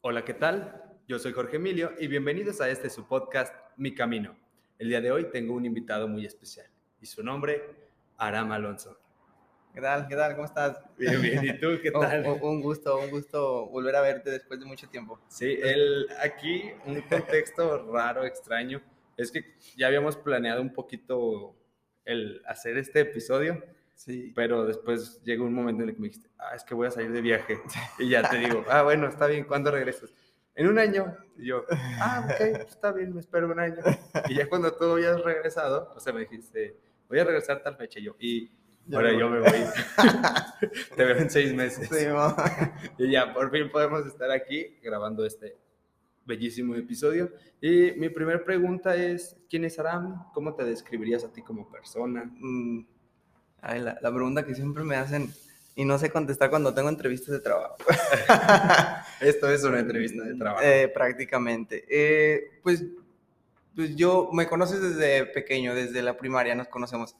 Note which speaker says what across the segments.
Speaker 1: Hola, ¿qué tal? Yo soy Jorge Emilio y bienvenidos a este su podcast Mi Camino. El día de hoy tengo un invitado muy especial y su nombre, Aram Alonso.
Speaker 2: ¿Qué tal? ¿Qué tal? ¿Cómo estás?
Speaker 1: Bien, bien. ¿Y tú qué tal?
Speaker 2: Un, un gusto, un gusto volver a verte después de mucho tiempo.
Speaker 1: Sí, el, aquí un contexto raro, extraño. Es que ya habíamos planeado un poquito el hacer este episodio,
Speaker 2: Sí.
Speaker 1: pero después llegó un momento en el que me dijiste, ah, es que voy a salir de viaje. Y ya te digo, ah, bueno, está bien, ¿cuándo regresas? En un año. Y yo, ah, ok, está bien, me espero un año. Y ya cuando tú habías regresado, o sea, me dijiste, voy a regresar tal fecha. Y yo, y
Speaker 2: Ya
Speaker 1: ahora yo me voy. te veo en seis meses.
Speaker 2: Sí.
Speaker 1: Y ya, por fin podemos estar aquí grabando este bellísimo episodio. Y mi primera pregunta es, ¿quién es Aram? ¿Cómo te describirías a ti como persona?
Speaker 2: Mm, ay, la, la pregunta que siempre me hacen y no sé contestar cuando tengo entrevistas de trabajo.
Speaker 1: Esto es una entrevista de trabajo.
Speaker 2: Eh, prácticamente. Eh, pues, pues yo, me conoces desde pequeño, desde la primaria nos conocemos.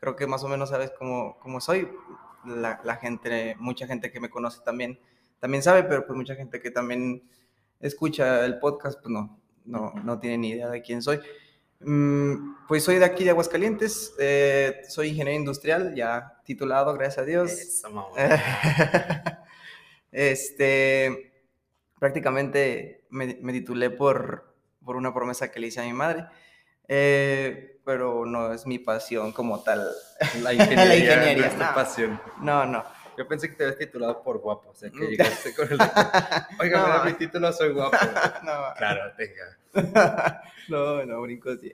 Speaker 2: Creo que más o menos sabes cómo, cómo soy. La, la gente, mucha gente que me conoce también, también sabe, pero pues mucha gente que también escucha el podcast, pues no, no, no tiene ni idea de quién soy. Mm, pues soy de aquí, de Aguascalientes, eh, soy ingeniero industrial, ya titulado, gracias a Dios.
Speaker 1: Eso,
Speaker 2: este, prácticamente me, me titulé por, por una promesa que le hice a mi madre, eh, pero no es mi pasión como tal.
Speaker 1: La ingeniería,
Speaker 2: La ingeniería,
Speaker 1: nuestra
Speaker 2: no.
Speaker 1: pasión.
Speaker 2: No, no.
Speaker 1: Yo pensé que te habías titulado por guapo, o sea, que
Speaker 2: Mm.
Speaker 1: llegaste con el... Oiga,
Speaker 2: No.
Speaker 1: mi título, soy guapo.
Speaker 2: no,
Speaker 1: Claro, tenga.
Speaker 2: no, no, brinco sí.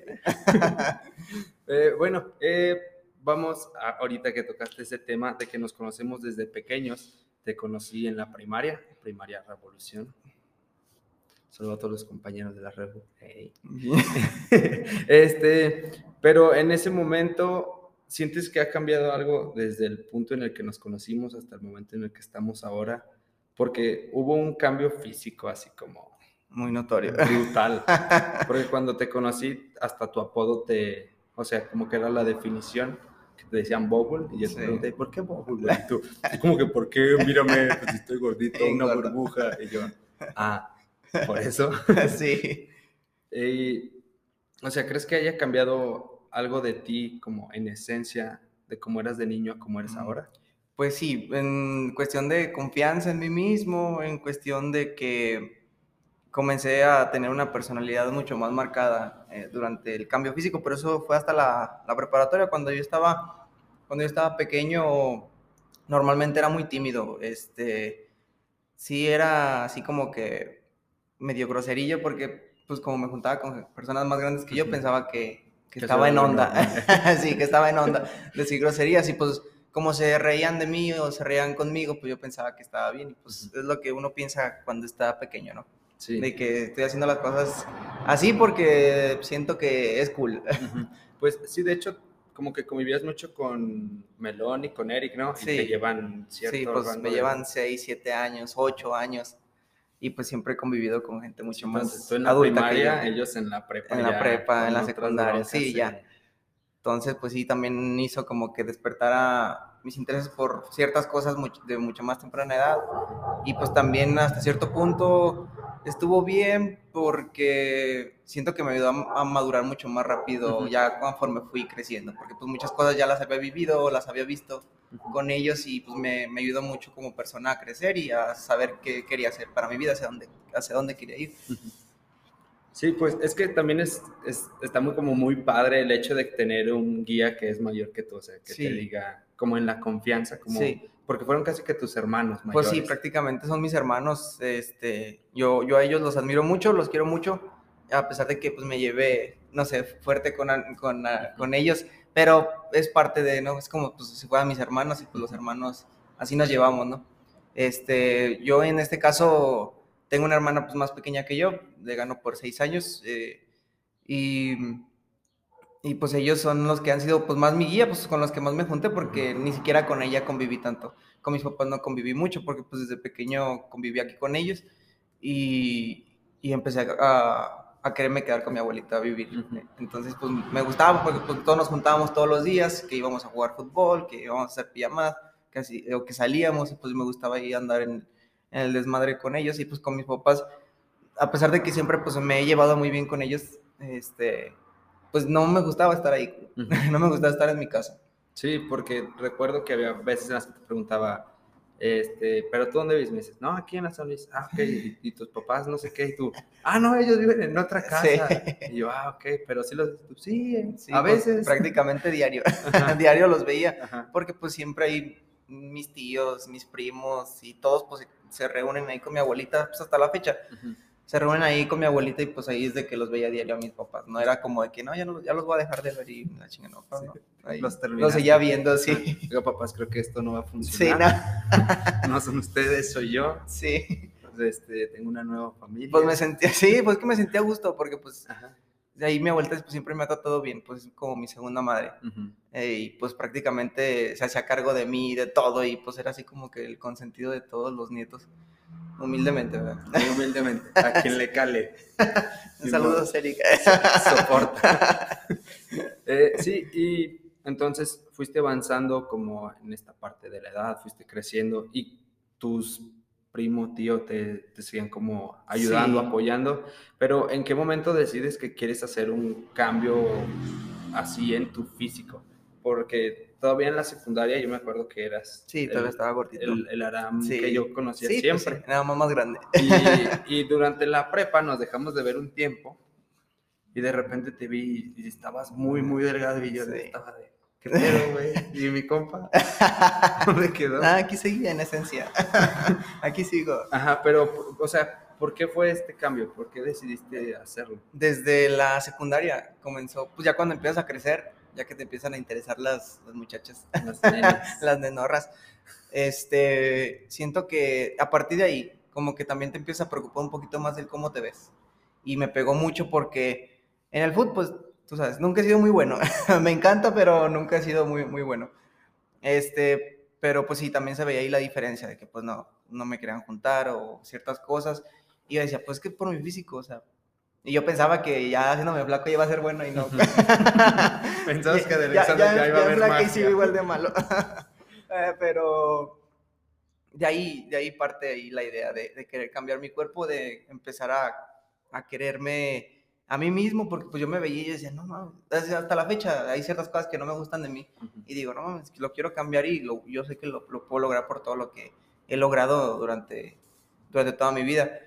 Speaker 1: Eh, bueno, eh, vamos a, ahorita que tocaste ese tema de que nos conocemos desde pequeños. Te conocí en la primaria, primaria Revolución. Saludo a todos los compañeros de la Revo. Hey. este, pero en ese momento, ¿sientes que ha cambiado algo desde el punto en el que nos conocimos hasta el momento en el que estamos ahora? Porque hubo un cambio físico así como
Speaker 2: Muy notorio.
Speaker 1: brutal. Porque cuando te conocí, hasta tu apodo te, o sea, como que era la definición, que te decían Bubble, y yo
Speaker 2: Sí.
Speaker 1: te pregunté, ¿por qué Bubble? Y tú, "Es como que, ¿por qué? Mírame, pues estoy gordito, una
Speaker 2: gordo.
Speaker 1: burbuja. Y yo, ah, por eso.
Speaker 2: sí.
Speaker 1: Y, o sea, ¿crees que haya cambiado algo de ti como en esencia, de cómo eras de niño a cómo eres
Speaker 2: Mm.
Speaker 1: ahora?
Speaker 2: Pues sí, en cuestión de confianza en mí mismo, en cuestión de que comencé a tener una personalidad mucho más marcada eh, durante el cambio físico, pero eso fue hasta la, la preparatoria, cuando yo estaba, cuando yo estaba pequeño, normalmente era muy tímido, este, sí era así como que medio groserillo, porque pues como me juntaba con personas más grandes que yo, pensaba que, que estaba en onda,
Speaker 1: normal.
Speaker 2: sí, que estaba en onda, decir groserías y pues como se reían de mí o se reían conmigo, pues yo pensaba que estaba bien y pues es lo que uno piensa cuando está pequeño, ¿no?
Speaker 1: Sí.
Speaker 2: De que estoy haciendo las cosas así porque siento que es cool.
Speaker 1: Pues sí, de hecho, como que convivías mucho con Melón y con Eric, ¿no? Y
Speaker 2: Sí.
Speaker 1: te llevan cierto
Speaker 2: Sí, pues me llevan 6, 7 años, 8 años y pues siempre he convivido con gente mucho
Speaker 1: Entonces,
Speaker 2: más
Speaker 1: tú en la
Speaker 2: adulta
Speaker 1: primaria,
Speaker 2: que yo.
Speaker 1: ellos en la prepa.
Speaker 2: En la prepa, en la secundaria, sí, ya. Entonces, pues sí, también hizo como que despertara mis intereses por ciertas cosas much- de mucho más temprana edad. Y pues también hasta cierto punto estuvo bien porque siento que me ayudó a, madurar mucho más rápido ya conforme fui creciendo. Porque pues muchas cosas ya las había vivido, las había visto con ellos y pues me, me ayudó mucho como persona a crecer y a saber qué quería hacer para mi vida, hacia dónde, hacia dónde quería ir.
Speaker 1: Sí, pues es que también es, es- está muy como muy padre el hecho de tener un guía que es mayor que tú, o sea, que
Speaker 2: Sí.
Speaker 1: te diga como en la confianza, como
Speaker 2: Sí.
Speaker 1: porque fueron casi que tus hermanos
Speaker 2: Pues sí,
Speaker 1: mayores.
Speaker 2: prácticamente son mis hermanos. Este, yo, yo a ellos los admiro mucho, los quiero mucho, a pesar de que pues me llevé, no sé, fuerte con, con, con ellos, pero es parte de, ¿no? Es como pues si fueran mis hermanos y pues los hermanos, así nos llevamos, ¿no? Este, yo en este caso tengo una hermana pues más pequeña que yo, le gano por seis años, eh, y, y pues ellos son los que han sido pues más mi guía, pues con los que más me junté, porque ni siquiera con ella conviví tanto. Con mis papás no conviví mucho porque pues desde pequeño conviví aquí con ellos y, y empecé a, a, a quererme quedar con mi abuelita a vivir. Entonces pues me gustaba porque pues, todos nos juntábamos todos los días, que íbamos a jugar fútbol, que íbamos a hacer pijamadas, que, así- o que salíamos y pues me gustaba ahí andar en, en el desmadre con ellos y pues con mis papás, a pesar de que siempre pues me he llevado muy bien con ellos, este, pues no me gustaba estar ahí, no me gustaba estar en mi casa.
Speaker 1: Sí, porque recuerdo que había veces en las que te preguntaba, este, pero tú dónde vives? Me dices, no, aquí en la San Luis. Ah, ok, y, tus papás, no sé qué, y tú, ah, no, ellos viven en otra casa. Y yo, ah, ok, pero sí los, sí, a
Speaker 2: pues,
Speaker 1: veces.
Speaker 2: prácticamente diario, diario los veía, porque pues siempre hay mis tíos, mis primos y todos pues se reúnen ahí con mi abuelita, pues hasta la fecha se reúnen ahí con mi abuelita y pues ahí es de que los veía diario a mis papás. No era como de que no, ya, no, ya los voy a dejar de ver y la chinga, no, no. los, seguía viendo, sí.
Speaker 1: Digo, papás, creo que esto no va a funcionar. Sí, no. no son ustedes, soy yo.
Speaker 2: Sí.
Speaker 1: Pues, este, tengo una nueva familia.
Speaker 2: Pues me sentía, sí, pues que me sentía a gusto porque pues de ahí mi abuelita pues, siempre me ha tratado bien, pues como mi segunda madre. Eh, y pues prácticamente se hacía cargo de mí, de todo y pues era así como que el consentido de todos los nietos. Humildemente, ¿verdad?
Speaker 1: Muy humildemente. A quien le cale.
Speaker 2: Saludos, Erika.
Speaker 1: Soporta. Eh, sí, y entonces fuiste avanzando como en esta parte de la edad, fuiste creciendo y tus primo, tío, te, te siguen como ayudando, apoyando, pero ¿en qué momento decides que quieres hacer un cambio así en tu físico? Porque todavía en la secundaria yo me acuerdo que eras.
Speaker 2: Sí, todavía estaba gordito.
Speaker 1: El, Aram que yo conocía pues siempre.
Speaker 2: Sí, era más grande.
Speaker 1: Y, durante la prepa nos dejamos de ver un tiempo y de repente te vi y estabas muy, muy delgado y yo estaba de. ¿Qué pedo, güey? ¿Y mi compa?
Speaker 2: ¿Dónde quedó? Ah, aquí seguía en esencia. aquí sigo.
Speaker 1: Ajá, pero, o sea, ¿por qué fue este cambio? ¿Por qué decidiste hacerlo?
Speaker 2: Desde la secundaria comenzó, pues ya cuando empiezas a crecer, ya que te empiezan a interesar las, las muchachas, las, las nenorras, este, siento que a partir de ahí, como que también te empieza a preocupar un poquito más del cómo te ves. Y me pegó mucho porque en el fútbol, pues, tú sabes, nunca he sido muy bueno. me encanta, pero nunca he sido muy, muy bueno. Este, pero pues sí, también se veía ahí la diferencia de que pues no, no me querían juntar o ciertas cosas. Y yo decía, pues que por mi físico, o sea, y yo pensaba que ya haciéndome flaco iba a ser bueno y no.
Speaker 1: Pensabas que adelgazando ya, ya, iba a haber más.
Speaker 2: y sí, igual de malo. Eh, pero de ahí, de ahí parte ahí la idea de, de querer cambiar mi cuerpo, de empezar a, a, quererme a mí mismo, porque pues yo me veía y decía, no mames, hasta la fecha hay ciertas cosas que no me gustan de mí. Y digo, no mames, lo quiero cambiar y lo, yo sé que lo, lo, puedo lograr por todo lo que he logrado durante, durante toda mi vida.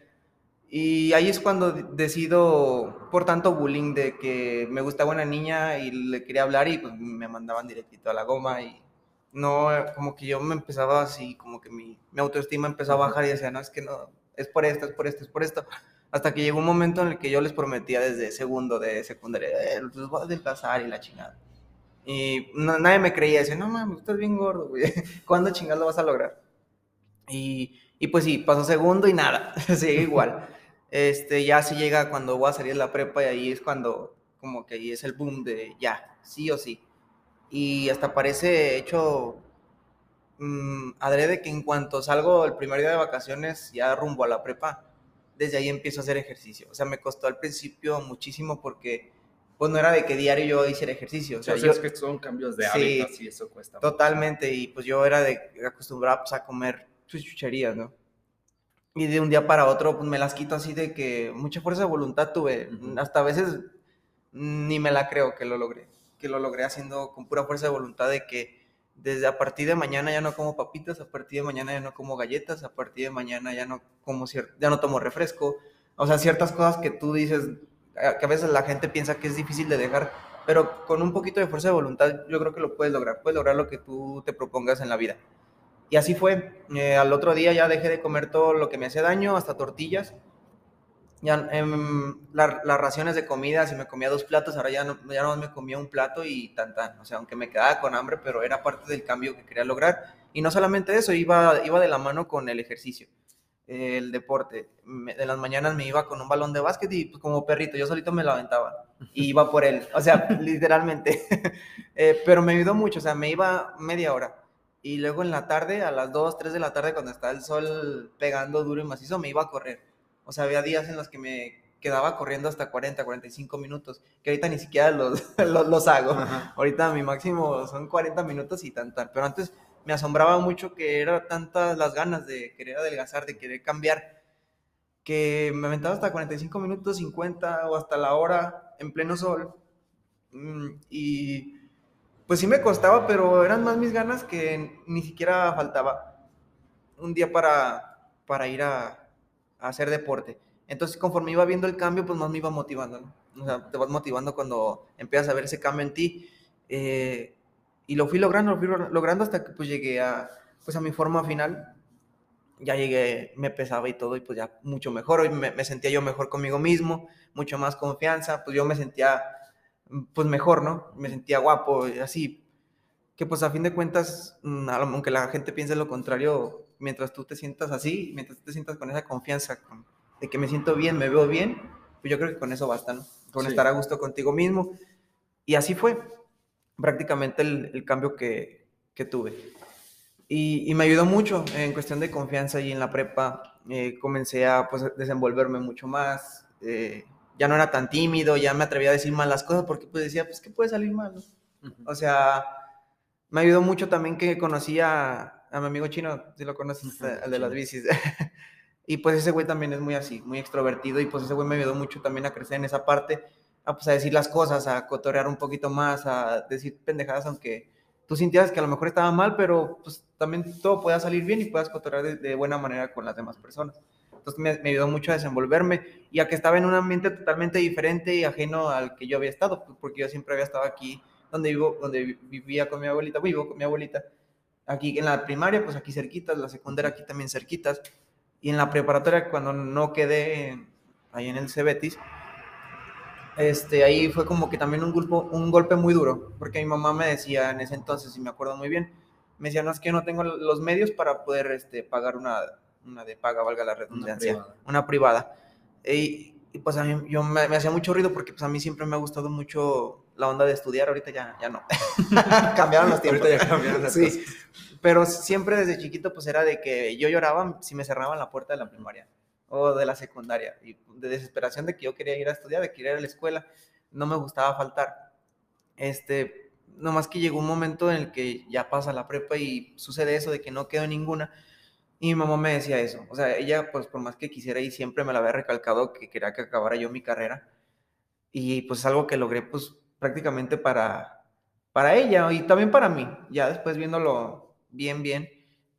Speaker 2: Y ahí es cuando decido, por tanto bullying, de que me gustaba una niña y le quería hablar y pues me mandaban directito a la goma y no, como que yo me empezaba así, como que mi, mi autoestima empezó a bajar y decía, no, es que no, es por esto, es por esto, es por esto. Hasta que llegó un momento en el que yo les prometía desde segundo de secundaria, eh, los voy a desplazar y la chingada. Y nadie me creía, decía, no mames, estás bien gordo, güey, ¿cuándo chingada lo vas a lograr? Y, y pues sí, pasó segundo y nada, sigue igual. Este, ya se llega cuando voy a salir de la prepa y ahí es cuando como que ahí es el boom de ya, sí o sí. Y hasta parece hecho mmm, adrede que en cuanto salgo el primer día de vacaciones ya rumbo a la prepa, desde ahí empiezo a hacer ejercicio. O sea, me costó al principio muchísimo porque pues no era de que diario yo hiciera ejercicio. O sea,
Speaker 1: yo, es que son cambios de hábitos y eso cuesta.
Speaker 2: Totalmente, y pues yo era de acostumbrado pues, a comer sus chucherías, ¿no? Y de un día para otro pues, me las quito así de que mucha fuerza de voluntad tuve. Hasta a veces ni me la creo que lo logré. Que lo logré haciendo con pura fuerza de voluntad de que desde a partir de mañana ya no como papitas, a partir de mañana ya no como galletas, a partir de mañana ya no como ya no tomo refresco. O sea, ciertas cosas que tú dices que a veces la gente piensa que es difícil de dejar, pero con un poquito de fuerza de voluntad yo creo que lo puedes lograr. Puedes lograr lo que tú te propongas en la vida. Y así fue. Eh, al otro día ya dejé de comer todo lo que me hacía daño, hasta tortillas. Ya em, las raciones de comida, si me comía dos platos, ahora ya no, ya no me comía un plato y tan tan. O sea, aunque me quedaba con hambre, pero era parte del cambio que quería lograr. Y no solamente eso, iba, iba de la mano con el ejercicio, el deporte. de las mañanas me iba con un balón de básquet y pues, como perrito, yo solito me lo. Y iba por él, o sea, literalmente. Eh, pero me ayudó mucho, o sea, me iba media hora y luego en la tarde, a las 2, 3 de la tarde, cuando estaba el sol pegando duro y macizo, me iba a correr. O sea, había días en los que me quedaba corriendo hasta 40, 45 minutos, que ahorita ni siquiera los, los, hago. Ahorita mi máximo son 40 minutos y tan, Pero antes me asombraba mucho que era tantas las ganas de querer adelgazar, de querer cambiar, que me aventaba hasta 45 minutos, 50 o hasta la hora en pleno sol. Mm, y pues sí me costaba, pero eran más mis ganas que ni siquiera faltaba un día para, para ir a, a hacer deporte. Entonces, conforme iba viendo el cambio, pues más me iba motivando, ¿no? O sea, te vas motivando cuando empiezas a ver ese cambio en ti. Eh, y lo fui logrando, lo fui logrando hasta que pues llegué a, pues a mi forma final. Ya llegué, me pesaba y todo, y pues ya mucho mejor. Hoy me, me sentía yo mejor conmigo mismo, mucho más confianza. Pues yo me sentía, pues mejor, ¿no? Me sentía guapo, así. Que pues a fin de cuentas, mm, aunque la gente piense lo contrario, mientras tú te sientas así, mientras tú te sientas con esa confianza, con, de que me siento bien, me veo bien, pues yo creo que con eso basta, ¿no? Con
Speaker 1: Sí.
Speaker 2: estar a gusto contigo mismo. Y así fue prácticamente el, el cambio que, que tuve. Y, y me ayudó mucho en cuestión de confianza y en la prepa eh, comencé a pues, desenvolverme mucho más. eh, ya no era tan tímido, ya me atrevía a decir mal las cosas porque pues decía, pues, ¿qué puede salir mal? no? O sea, me ayudó mucho también que conocí a, a mi amigo chino, si lo conoces, al de las bicis. y pues ese güey también es muy así, muy extrovertido y pues ese güey me ayudó mucho también a crecer en esa parte, a, pues, a decir las cosas, a cotorrear un poquito más, a decir pendejadas, aunque tú sintieras que a lo mejor estaba mal, pero pues también todo pueda salir bien y puedas cotorrear de, de buena manera con las demás personas. Entonces me, me ayudó mucho a desenvolverme y a que estaba en un ambiente totalmente diferente y ajeno al que yo había estado, porque yo siempre había estado aquí donde vivo, donde vi- vivía con mi abuelita, vivo con mi abuelita. Aquí en la primaria, pues aquí cerquitas, la secundaria aquí también cerquitas. Y en la preparatoria, cuando no quedé ahí en el Cebetis, este, ahí fue como que también un, golpe, un golpe muy duro, porque mi mamá me decía en ese entonces, y me acuerdo muy bien, me decía, no, es que yo no tengo los medios para poder este, pagar una, una de paga, valga la redundancia,
Speaker 1: privada.
Speaker 2: una privada. Y, y, pues a mí yo me, me hacía mucho ruido porque pues a mí siempre me ha gustado mucho la onda de estudiar, ahorita ya, ya no. Cambiaron los tiempos.
Speaker 1: Ahorita ya cambiaron las
Speaker 2: Sí,
Speaker 1: cosas.
Speaker 2: pero siempre desde chiquito pues era de que yo lloraba si me cerraban la puerta de la primaria o de la secundaria y de desesperación de que yo quería ir a estudiar, de que ir a la escuela, no me gustaba faltar. Este, nomás que llegó un momento en el que ya pasa la prepa y sucede eso de que no quedo en ninguna y mi mamá me decía eso, o sea, ella pues por más que quisiera y siempre me la había recalcado que quería que acabara yo mi carrera y pues es algo que logré pues prácticamente para, para ella y también para mí, ya después viéndolo bien, bien,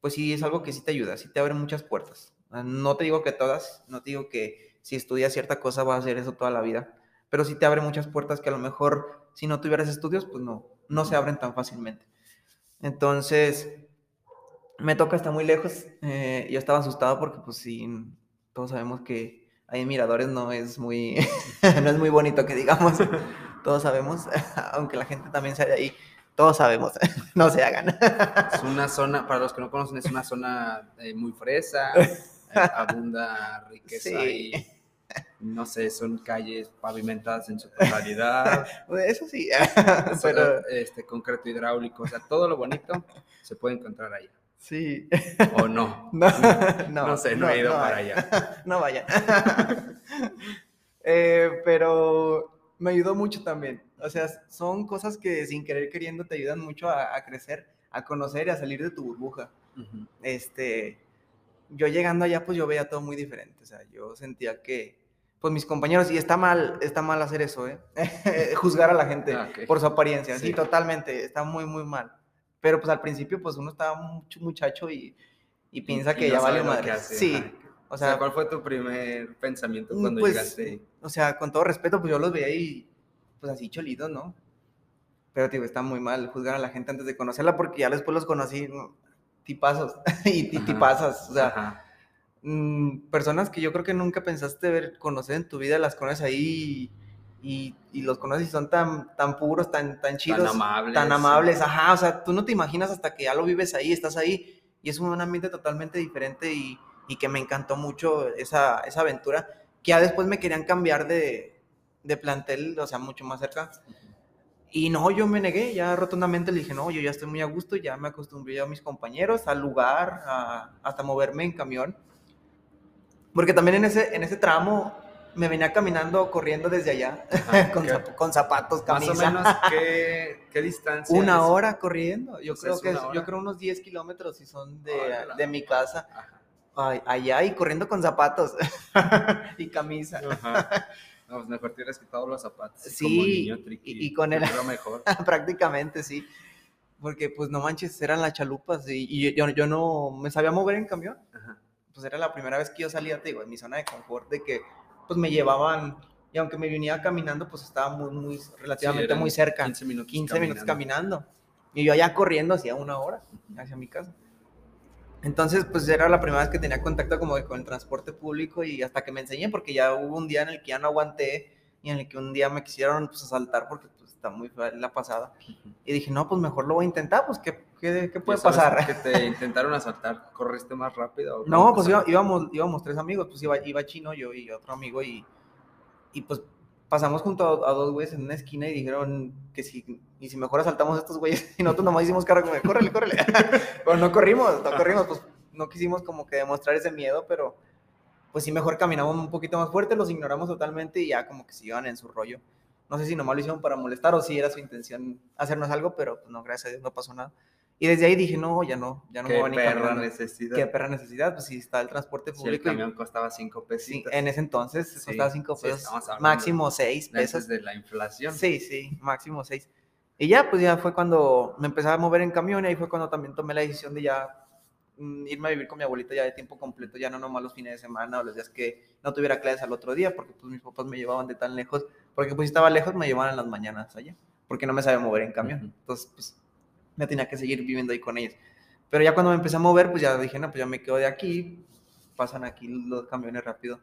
Speaker 2: pues sí es algo que sí te ayuda, sí te abre muchas puertas. Ah, No te digo que todas, no te digo que si estudias cierta cosa vas a hacer eso toda la vida, pero sí te abre muchas puertas que a lo mejor si no tuvieras estudios, pues no, no se abren tan fácilmente. Entonces, me toca hasta muy lejos. eh, yo estaba asustado porque, pues sí, todos sabemos que ahí en Miradores no es muy, no es muy bonito que digamos. Todos sabemos, aunque la gente también sea de ahí, todos sabemos, no se hagan.
Speaker 1: Es una zona, para los que no conocen, es una zona eh, muy fresa, eh, abunda riqueza
Speaker 2: Sí.
Speaker 1: y no sé, son calles pavimentadas en su totalidad,
Speaker 2: Eso sí,
Speaker 1: pero este concreto hidráulico, o sea, todo lo bonito se puede encontrar allá.
Speaker 2: Sí.
Speaker 1: O no.
Speaker 2: No,
Speaker 1: No sé, no he ido para allá.
Speaker 2: No vayan. Eh, pero me ayudó mucho también. O sea, son cosas que sin querer queriendo te ayudan mucho a, a crecer, a conocer y a salir de tu burbuja. Este, yo llegando allá, pues yo veía todo muy diferente. O sea, yo sentía que, pues mis compañeros, y está mal, está mal hacer eso, ¿eh? Juzgar a la gente
Speaker 1: Ah,
Speaker 2: por su apariencia. Sí.
Speaker 1: Sí.
Speaker 2: totalmente, está muy, muy mal. Pero pues al principio, pues uno estaba mucho muchacho y, y piensa
Speaker 1: Y-
Speaker 2: que
Speaker 1: y
Speaker 2: ya
Speaker 1: no
Speaker 2: vale madre.
Speaker 1: hace,
Speaker 2: Sí,
Speaker 1: ajá.
Speaker 2: o
Speaker 1: O sea,
Speaker 2: sea,
Speaker 1: ¿cuál fue tu primer pensamiento
Speaker 2: Mm,
Speaker 1: cuando
Speaker 2: pues,
Speaker 1: llegaste?
Speaker 2: o sea, con todo respeto, pues yo los veía y pues así cholitos, ¿no? Pero digo, está muy mal juzgar a la gente antes de conocerla porque ya después los conocí ¿no? tipazos y ti-
Speaker 1: Ajá.
Speaker 2: tipazas, o sea,
Speaker 1: Ajá.
Speaker 2: mm, personas que yo creo que nunca pensaste ver, conocer en tu vida, las conoces ahí y, y los conoces y son tan, tan puros, tan, tan chidos,
Speaker 1: Tan amables.
Speaker 2: tan amables, ajá, o sea, tú no te imaginas hasta que ya lo vives ahí, estás ahí y es un ambiente totalmente diferente y, y que me encantó mucho esa, esa aventura, que ya después me querían cambiar de, de plantel, o sea, mucho más cerca. Y no, yo me negué, ya rotundamente le dije, no, yo ya estoy muy a gusto, ya me acostumbré a mis compañeros, al lugar, a- hasta moverme en camión. Porque también en ese, en ese tramo me venía caminando, corriendo desde allá,
Speaker 1: Ajá,
Speaker 2: con, zap- con zapatos,
Speaker 1: Más
Speaker 2: camisa.
Speaker 1: o menos, ¿qué, qué distancia?
Speaker 2: Una
Speaker 1: es?
Speaker 2: hora corriendo. Yo
Speaker 1: sea,
Speaker 2: creo que es- yo creo unos 10 kilómetros si son de,
Speaker 1: Órale.
Speaker 2: de mi casa. Ay, allá y corriendo con zapatos y camisa.
Speaker 1: Ajá. No, pues mejor te hubieras quitado los zapatos.
Speaker 2: Sí,
Speaker 1: Como niño triqui.
Speaker 2: y- y con el-
Speaker 1: mejor.
Speaker 2: Prácticamente, sí. Porque, pues, no manches, eran las chalupas y, y yo, yo no me sabía mover en camión.
Speaker 1: Ajá.
Speaker 2: Pues era la primera vez que yo salía, te digo, en mi zona de confort, de que, pues, me llevaban, y aunque me venía caminando, pues, estaba muy, muy, relativamente
Speaker 1: eran
Speaker 2: muy cerca.
Speaker 1: 15 minutos
Speaker 2: 15 minutos caminando. Y yo allá corriendo hacía una hora hacia mi casa. Entonces, pues era la primera vez que tenía contacto como que con el transporte público y hasta que me enseñé, porque ya hubo un día en el que ya no aguanté y en el que un día me quisieron pues, asaltar porque pues, está muy la pasada. Y dije, no, pues mejor lo voy a intentar, pues ¿qué, qué, qué puede pasar?
Speaker 1: Que te intentaron asaltar, ¿corriste más rápido?
Speaker 2: No, pues iba- íbamos, íbamos tres amigos, pues iba, iba Chino, yo y otro amigo y, y pues pasamos junto a, a dos güeyes en una esquina y dijeron que si, y si mejor asaltamos a estos güeyes y nosotros nomás hicimos cara como, córrele, córrele. pero no corrimos, no corrimos, pues no quisimos como que demostrar ese miedo, pero pues sí mejor caminamos un poquito más fuerte, los ignoramos totalmente y ya como que se iban en su rollo. No sé si nomás lo hicieron para molestar o si era su intención hacernos algo, pero pues no, gracias a Dios no pasó nada. Y desde ahí dije, no, ya no, ya no me
Speaker 1: Qué
Speaker 2: van a ir
Speaker 1: perra
Speaker 2: caminando.
Speaker 1: necesidad.
Speaker 2: Qué perra necesidad, pues si está el transporte
Speaker 1: Si el
Speaker 2: público. y-
Speaker 1: camión costaba 5
Speaker 2: sí,
Speaker 1: pesitos.
Speaker 2: en ese entonces
Speaker 1: Sí,
Speaker 2: costaba 5
Speaker 1: sí,
Speaker 2: pesos, máximo 6
Speaker 1: Antes
Speaker 2: pesos.
Speaker 1: de la inflación.
Speaker 2: Sí, sí, máximo 6. Y ya, pues ya fue cuando me empezaba a mover en camión y ahí fue cuando también tomé la decisión de ya mm, irme a vivir con mi abuelita ya de tiempo completo, ya no nomás los fines de semana o los días que no tuviera clases al otro día, porque pues mis papás me llevaban de tan lejos, porque pues si estaba lejos me llevaban en las mañanas allá, porque no me sabía mover en camión. Entonces, pues me tenía que seguir viviendo ahí con ellos. Pero ya cuando me empecé a mover, pues ya dije, no, pues ya me quedo de aquí, pasan aquí los camiones rápido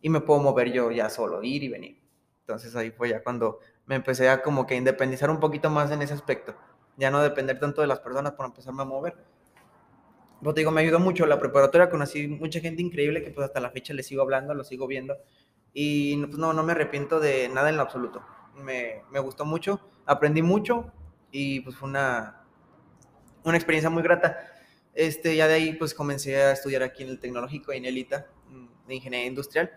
Speaker 2: y me puedo mover yo ya solo, ir y venir. Entonces ahí fue ya cuando me empecé a como que independizar un poquito más en ese aspecto. Ya no depender tanto de las personas para empezarme a mover. Pero te digo, me ayudó mucho la preparatoria, conocí mucha gente increíble que pues hasta la fecha les sigo hablando, los sigo viendo. Y pues, no, no me arrepiento de nada en lo absoluto. Me, me gustó mucho, aprendí mucho y pues fue una, una experiencia muy grata. Este, ya de ahí pues comencé a estudiar aquí en el Tecnológico en Elita, mm, de Ingeniería Industrial,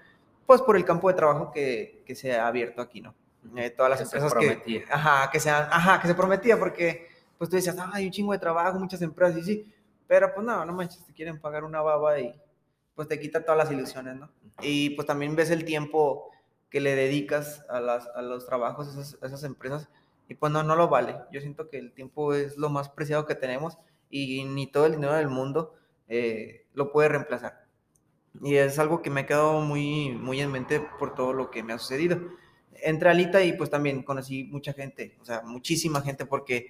Speaker 2: pues por el campo de trabajo que, que se ha abierto aquí, ¿no? Eh, todas las
Speaker 1: Que
Speaker 2: empresas que, ajá, que sean, ajá, que se prometía porque pues tú decías, ah, hay un chingo de trabajo, muchas empresas y sí, pero pues no, no manches, te quieren pagar una baba y pues te quita todas las ilusiones, ¿no? Y pues también ves el tiempo que le dedicas a, las, a los trabajos, a esas, a esas empresas, y pues no, no lo vale. Yo siento que el tiempo es lo más preciado que tenemos y ni todo el dinero del mundo eh, lo puede reemplazar. Y es algo que me ha quedado muy, muy en mente por todo lo que me ha sucedido. Entré a Alita y pues también conocí mucha gente, o sea, muchísima gente, porque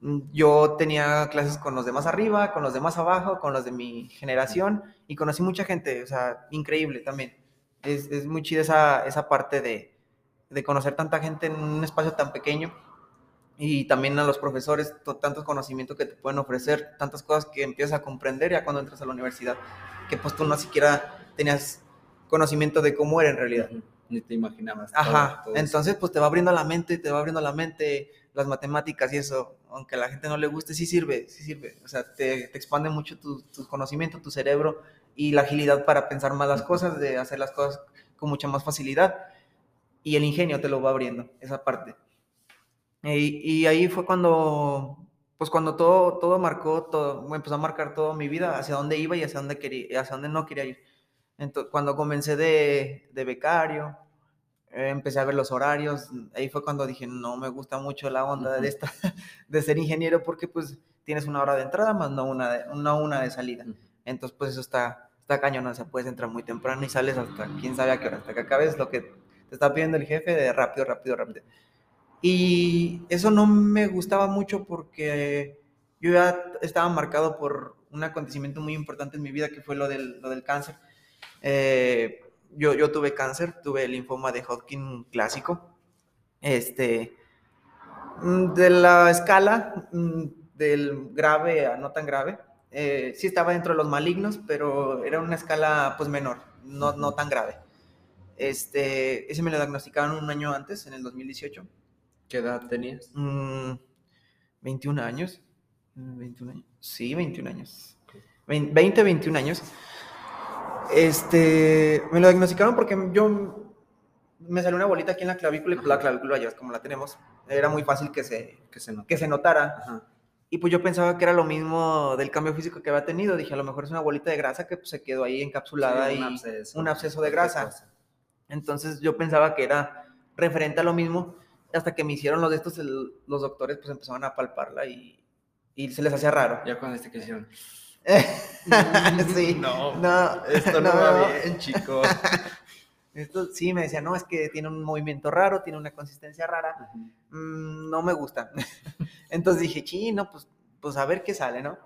Speaker 2: mm, yo tenía clases con los de más arriba, con los de más abajo, con los de mi generación, y conocí mucha gente, o sea, increíble también. Es, es muy chida esa, esa parte de, de conocer tanta gente en un espacio tan pequeño y también a los profesores, to- tantos conocimientos que te pueden ofrecer, tantas cosas que empiezas a comprender ya cuando entras a la universidad, que pues tú no siquiera tenías conocimiento de cómo era en realidad.
Speaker 1: Ni te imaginabas.
Speaker 2: Ajá,
Speaker 1: todo- todo eso.
Speaker 2: entonces pues te va abriendo la mente, te va abriendo la mente, las matemáticas y eso, aunque a la gente no le guste, sí sirve, sí sirve, o sea, te, te expande mucho tus tu conocimientos, tu cerebro y la agilidad para pensar más las cosas, de hacer las cosas con mucha más facilidad y el ingenio te lo va abriendo, esa parte. Y, y ahí fue cuando, pues cuando todo, todo marcó, todo, empezó a marcar toda mi vida, hacia dónde iba y hacia dónde, quería, hacia dónde no quería ir. Entonces, cuando comencé de, de becario, eh, empecé a ver los horarios, ahí fue cuando dije, no me gusta mucho la onda de, esta, de ser ingeniero porque pues tienes una hora de entrada más no una de, no una de salida. Entonces pues eso está, está cañón, o sea, puedes entrar muy temprano y sales hasta quién sabe a qué hora, hasta que acabes lo que te está pidiendo el jefe de rápido, rápido, rápido. Y eso no me gustaba mucho porque yo ya estaba marcado por un acontecimiento muy importante en mi vida que fue lo del, lo del cáncer. Eh, yo, yo tuve cáncer, tuve el linfoma de Hodgkin clásico. Este, de la escala mm, del grave a no tan grave, eh, sí estaba dentro de los malignos, pero era una escala pues menor, no, no tan grave. Este, ese me lo diagnosticaron un año antes, en el 2018.
Speaker 1: ¿Qué edad tenías?
Speaker 2: Mm, 21 años. Mm, 21 años. Sí, 21 años. Vein- 20, 21 años. Este, me lo diagnosticaron porque yo me salió una bolita aquí en la clavícula y pues la clavícula ya es como la tenemos. Era muy fácil que se,
Speaker 1: Que se nota.
Speaker 2: que se notara.
Speaker 1: Ajá.
Speaker 2: Y pues yo pensaba que era lo mismo del cambio físico que había tenido. Dije, a lo mejor es una bolita de grasa que pues, se quedó ahí encapsulada
Speaker 1: Sí,
Speaker 2: y
Speaker 1: un absceso,
Speaker 2: un absceso de grasa. Entonces yo pensaba que era referente a lo mismo. Hasta que me hicieron los de estos, el- los doctores pues empezaron a palparla y, y se les hacía raro.
Speaker 1: Ya cuando este que hicieron.
Speaker 2: sí.
Speaker 1: No,
Speaker 2: No,
Speaker 1: Esto no,
Speaker 2: no,
Speaker 1: va bien, chico.
Speaker 2: Esto sí me decía, no, es que tiene un movimiento raro, tiene una consistencia rara. Mm, no me gusta. Entonces dije, sí, no, pues, pues a ver qué sale, ¿no?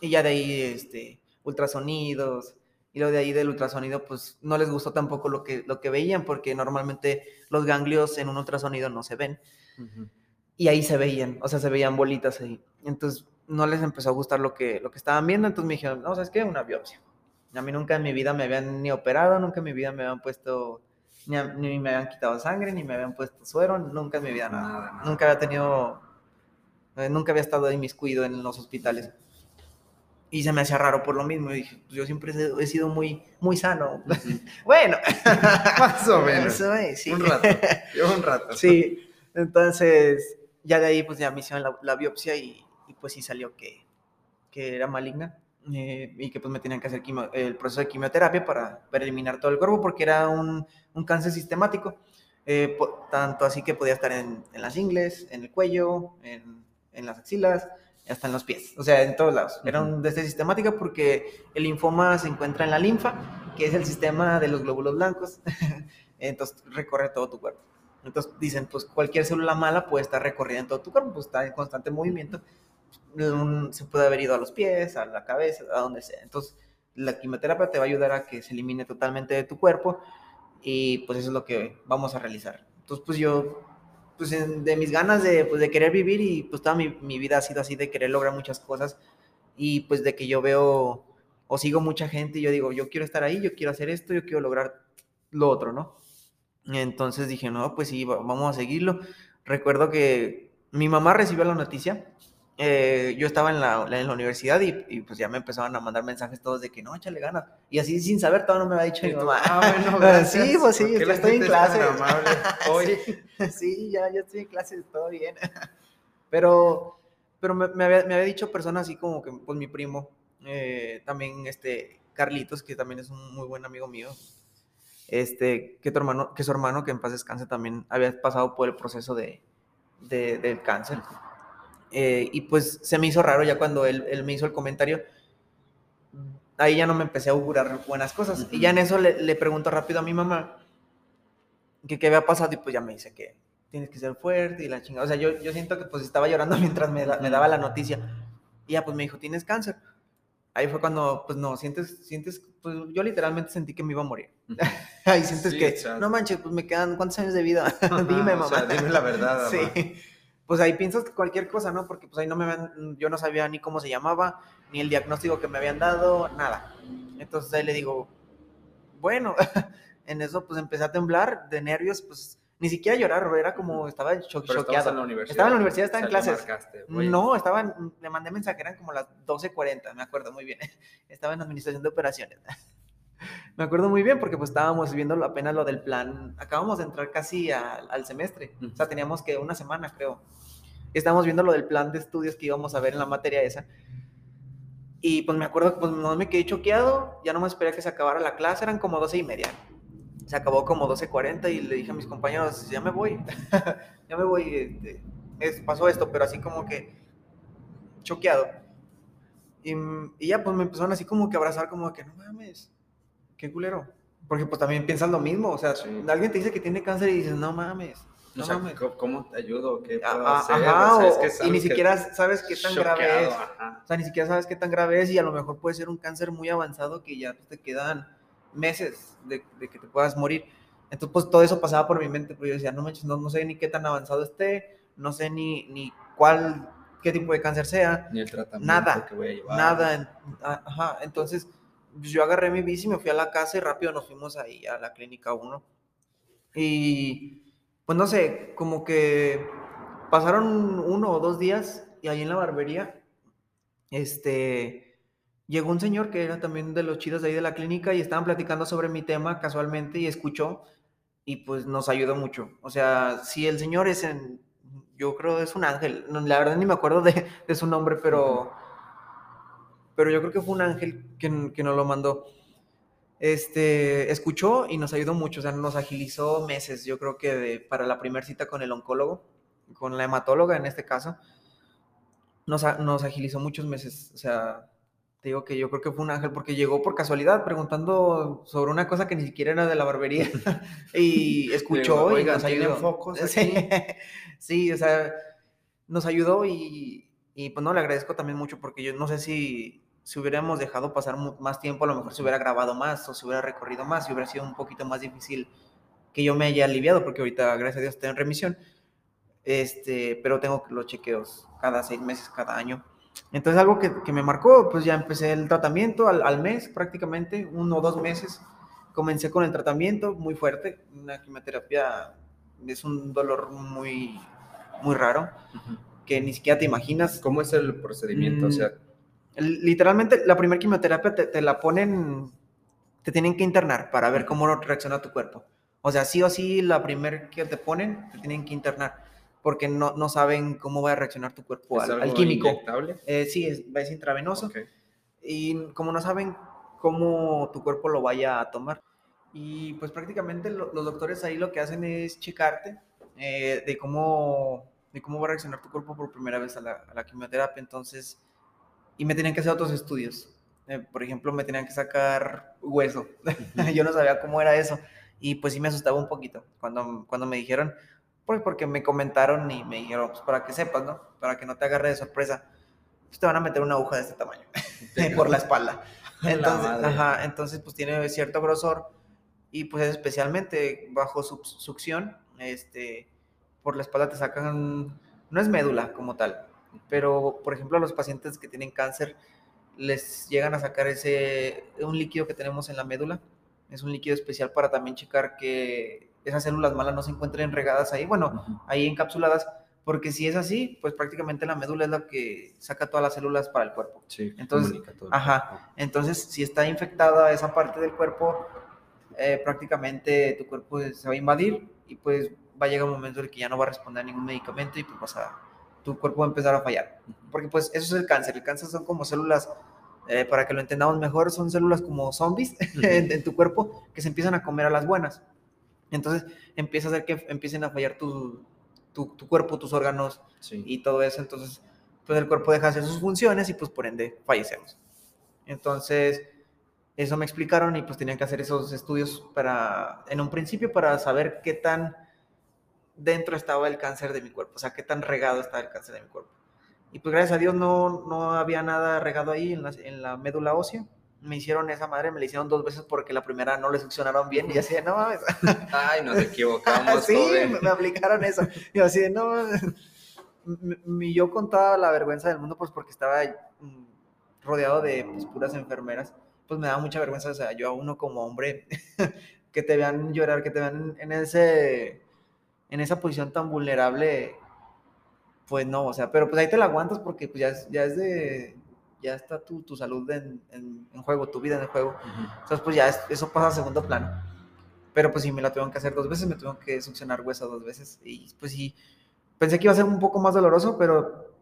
Speaker 2: Y ya de ahí, este, ultrasonidos. Y lo de ahí del ultrasonido, pues no les gustó tampoco lo que, lo que veían, porque normalmente los ganglios en un ultrasonido no se ven. Y ahí se veían, o sea, se veían bolitas ahí. Entonces no les empezó a gustar lo que, lo que estaban viendo, entonces me dijeron, no, ¿sabes qué? Una biopsia. A mí nunca en mi vida me habían ni operado, nunca en mi vida me habían puesto, ni, a- ni me habían quitado sangre, ni me habían puesto suero, nunca en mi vida nada.
Speaker 1: Nada, nada.
Speaker 2: Nunca había tenido, eh, nunca había estado inmiscuido en los hospitales. Y se me hacía raro por lo mismo. Y dije, pues yo siempre he sido- muy, muy sano. Bueno,
Speaker 1: Más o menos.
Speaker 2: eso es, sí.
Speaker 1: Un rato. Llevo un rato.
Speaker 2: Sí, entonces ya de ahí pues ya me hicieron la, la biopsia y, y, pues sí salió que, que era maligna eh, y que pues me tenían que hacer quimio- el proceso de quimioterapia para, para eliminar todo el cuerpo porque era un, un cáncer sistemático, eh, tanto así que podía estar en, en las ingles, en el cuello, en, en las axilas, hasta en los pies, o sea, en todos lados. Era un de este sistemática porque el linfoma se encuentra en la linfa, que es el sistema de los glóbulos blancos, entonces recorre todo tu cuerpo. Entonces dicen, pues cualquier célula mala puede estar recorrida en todo tu cuerpo, pues está en constante movimiento. Se puede haber ido a los pies, a la cabeza, a donde sea. Entonces, la quimioterapia te va a ayudar a que se elimine totalmente de tu cuerpo y pues eso es lo que vamos a realizar. Entonces, pues yo, pues de mis ganas de, pues, de querer vivir y pues toda mi, mi vida ha sido así, de querer lograr muchas cosas y pues de que yo veo o sigo mucha gente y yo digo, yo quiero estar ahí, yo quiero hacer esto, yo quiero lograr lo otro, ¿no? Entonces dije, no, pues sí, va- vamos a seguirlo. Recuerdo que mi mamá recibió la noticia. Eh, yo estaba en la, en la universidad y, y, pues ya me empezaban a mandar mensajes todos de que no, échale ganas. Y así sin saber, todavía no me había dicho mi mamá.
Speaker 1: Ah, bueno,
Speaker 2: Sí, pues sí,
Speaker 1: ¿Por qué
Speaker 2: ya
Speaker 1: la
Speaker 2: estoy en clases.
Speaker 1: amable? Oye,
Speaker 2: sí, ya, ya estoy en clases, todo bien. Pero, pero me, me había, me había dicho personas así como que, pues mi primo, eh, también este Carlitos, que también es un muy buen amigo mío, este, que, tu hermano, que su hermano, que en paz descanse, también había pasado por el proceso de, de- del cáncer. Eh, y pues se me hizo raro ya cuando él, él me hizo el comentario. Ahí ya no me empecé a augurar buenas cosas. Y ya en eso le, le pregunto rápido a mi mamá que qué había pasado y pues ya me dice que tienes que ser fuerte y la chingada. O sea, yo, yo siento que pues estaba llorando mientras me, me daba la noticia. Y ya pues me dijo, tienes cáncer. Ahí fue cuando, pues no, sientes, sientes, pues yo literalmente sentí que me iba a morir. Ahí sientes
Speaker 1: Sí,
Speaker 2: que,
Speaker 1: o
Speaker 2: no manches, pues me quedan, ¿cuántos años de vida? Dime,
Speaker 1: o
Speaker 2: mamá.
Speaker 1: sea, dime la verdad, mamá.
Speaker 2: Sí. Pues ahí piensas que cualquier cosa, ¿no? Porque pues ahí no me habían, yo no sabía ni cómo se llamaba, ni el diagnóstico que me habían dado, nada. Entonces ahí le digo, bueno, en eso pues empecé a temblar de nervios, pues ni siquiera llorar, era como, estaba cho-
Speaker 1: pero
Speaker 2: choqueado.
Speaker 1: en la universidad.
Speaker 2: Estaba en la universidad, estaba en clases.
Speaker 1: marcaste,
Speaker 2: No, estaba, le mandé mensaje, eran como las 12.40, me acuerdo muy bien. Estaba en administración de operaciones. Me acuerdo muy bien porque pues estábamos viendo apenas lo del plan, acabamos de entrar casi al, al semestre, o sea, teníamos que una semana creo. Estábamos viendo lo del plan de estudios que íbamos a ver en la materia esa. Y pues me acuerdo que pues no me quedé choqueado, ya no me esperé a que se acabara la clase, eran como 12 y media. Se acabó como 12.40 y le dije a mis compañeros, ya me voy, ya me voy, este, es- pasó esto, pero así como que choqueado. Y, y ya pues me empezaron así como que a abrazar, como que no mames, qué culero. Porque pues también piensas lo mismo, o sea,
Speaker 1: Sí.
Speaker 2: alguien te dice que tiene cáncer y dices, no mames, no
Speaker 1: o sea,
Speaker 2: mames.
Speaker 1: ¿cómo- ¿cómo te ayudo? ¿Qué puedo
Speaker 2: Ah,
Speaker 1: hacer?
Speaker 2: ajá,
Speaker 1: O sea, es
Speaker 2: o-
Speaker 1: que
Speaker 2: y ni siquiera sabes qué tan grave es.
Speaker 1: ajá.
Speaker 2: O sea, ni siquiera sabes qué tan grave es y a lo mejor puede ser un cáncer muy avanzado que ya te quedan meses de, de que te puedas morir. Entonces, pues todo eso pasaba por mi mente, pero yo decía, no manches, no, no sé ni qué tan avanzado esté, no sé ni, ni cuál, qué tipo de cáncer sea,
Speaker 1: Ni el tratamiento
Speaker 2: Nada,
Speaker 1: que voy a llevar.
Speaker 2: nada. Ajá, entonces pues, yo agarré mi bici, me fui a la casa y rápido nos fuimos ahí a la clínica 1. Y pues no sé, como que pasaron uno o dos días y ahí en la barbería, este, llegó un señor que era también de los chidos de ahí de la clínica y estaban platicando sobre mi tema casualmente y escuchó y pues nos ayudó mucho. O sea, si el Señor es en, yo creo es un ángel, la verdad ni me acuerdo de, de su nombre, pero, pero yo creo que fue un ángel que, que nos lo mandó. Este, escuchó y nos ayudó mucho, o sea, nos agilizó meses, yo creo que para la primera cita con el oncólogo, con la hematóloga en este caso, nos, nos agilizó muchos meses, o sea, te digo que yo creo que fue un ángel porque llegó por casualidad preguntando sobre una cosa que ni siquiera era de la barbería y escuchó y nos ayudó. Focos sí, sí, o sea, nos ayudó y, y, pues no, le agradezco también mucho porque yo no sé si, si hubiéramos dejado pasar más tiempo, a lo mejor se hubiera grabado más o se hubiera recorrido más y hubiera sido un poquito más difícil que yo me haya aliviado porque ahorita, gracias a Dios, estoy en remisión. Este, pero tengo los chequeos cada seis meses, cada año entonces algo que, que, me marcó, pues ya empecé el tratamiento al, al, mes prácticamente, uno o dos meses. Comencé con el tratamiento muy fuerte, una quimioterapia es un dolor muy, muy raro, que ni siquiera te imaginas.
Speaker 1: ¿Cómo es el procedimiento? o sea,
Speaker 2: mm, literalmente la primera quimioterapia te, te, la ponen, te tienen que internar para ver cómo reacciona tu cuerpo. O sea, sí o sí, la primera que te ponen, te tienen que internar porque no, no saben cómo va a reaccionar tu cuerpo al, al, químico. Eh, sí, es, es intravenoso. Y como no saben cómo tu cuerpo lo vaya a tomar. Y pues prácticamente los doctores ahí lo que hacen es checarte eh, de, cómo, de cómo va a reaccionar tu cuerpo por primera vez a la, a la quimioterapia. Entonces, y me tenían que hacer otros estudios. Eh, por ejemplo, me tenían que sacar hueso. Yo no sabía cómo era eso. Y pues sí me asustaba un poquito cuando, cuando me dijeron, pues porque me comentaron y me dijeron, pues para que sepas, ¿no? Para que no te agarre de sorpresa, pues te van a meter una aguja de este tamaño por la espalda. Entonces, ajá, entonces, pues tiene cierto grosor y pues especialmente bajo succión, este, por la espalda te sacan, no es médula como tal, pero por ejemplo a los pacientes que tienen cáncer les llegan a sacar ese, un líquido que tenemos en la médula, es un líquido especial para también checar que esas células malas no se encuentren regadas ahí, bueno, ahí encapsuladas, porque si es así, pues prácticamente la médula es la que saca todas las células para el cuerpo.
Speaker 1: Sí,
Speaker 2: entonces, ajá, entonces si está infectada esa parte del cuerpo, eh, prácticamente tu cuerpo se va a invadir y pues va a llegar un momento en el que ya no va a responder a ningún medicamento y pues vas a, tu cuerpo va a empezar a fallar. Porque pues eso es el cáncer, el cáncer son como células eh, para que lo entendamos mejor, son células como zombies en, tu cuerpo que se empiezan a comer a las buenas. Entonces empieza a hacer que empiecen a fallar tu, tu, cuerpo, tus órganos y todo eso. Entonces, pues el cuerpo deja de hacer sus funciones y pues por ende fallecemos. Entonces, eso me explicaron y pues tenían que hacer esos estudios para, en un principio, para saber qué tan dentro estaba el cáncer de mi cuerpo, o sea, qué tan regado estaba el cáncer de mi cuerpo. Y pues gracias a Dios no, no había nada regado ahí en la, en la médula ósea me hicieron esa madre, me la hicieron dos veces porque la primera no le succionaron bien y así de, no mames.
Speaker 1: Ay, nos equivocamos.
Speaker 2: sí, me, aplicaron eso. Y así de, no, mi, yo contaba la vergüenza del mundo pues porque estaba mm, rodeado de pues, puras enfermeras. Pues me daba mucha vergüenza, o sea, yo a uno como hombre, que te vean llorar, que te vean en ese, en esa posición tan vulnerable, pues no, o sea, pero pues ahí te la aguantas porque pues ya ya es de ya está tu, tu salud en, en, juego, tu vida en el juego. Entonces, pues ya eso pasa a segundo plano. Pero pues sí, me la tuvieron que hacer dos veces, me tuvieron que succionar hueso dos veces. Y pues sí, pensé que iba a ser un poco más doloroso, pero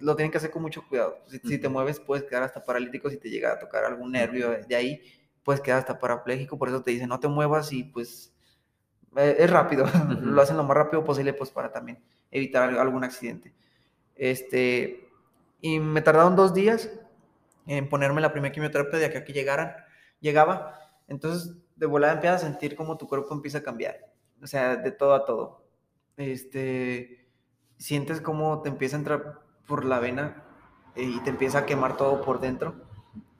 Speaker 2: lo tienen que hacer con mucho cuidado. Si, te mueves, puedes quedar hasta paralítico. Si te llega a tocar algún nervio de ahí, puedes quedar hasta parapléjico. Por eso te dicen, no te muevas y pues es rápido. lo hacen lo más rápido posible, pues para también evitar algún accidente. Este, y me tardaron dos días en ponerme la primera quimioterapia de que llegaran, llegaba. Entonces, de volada empiezas a sentir como tu cuerpo empieza a cambiar. O sea, de todo a todo. Este, sientes como te empieza a entrar por la vena eh, y te empieza a quemar todo por dentro.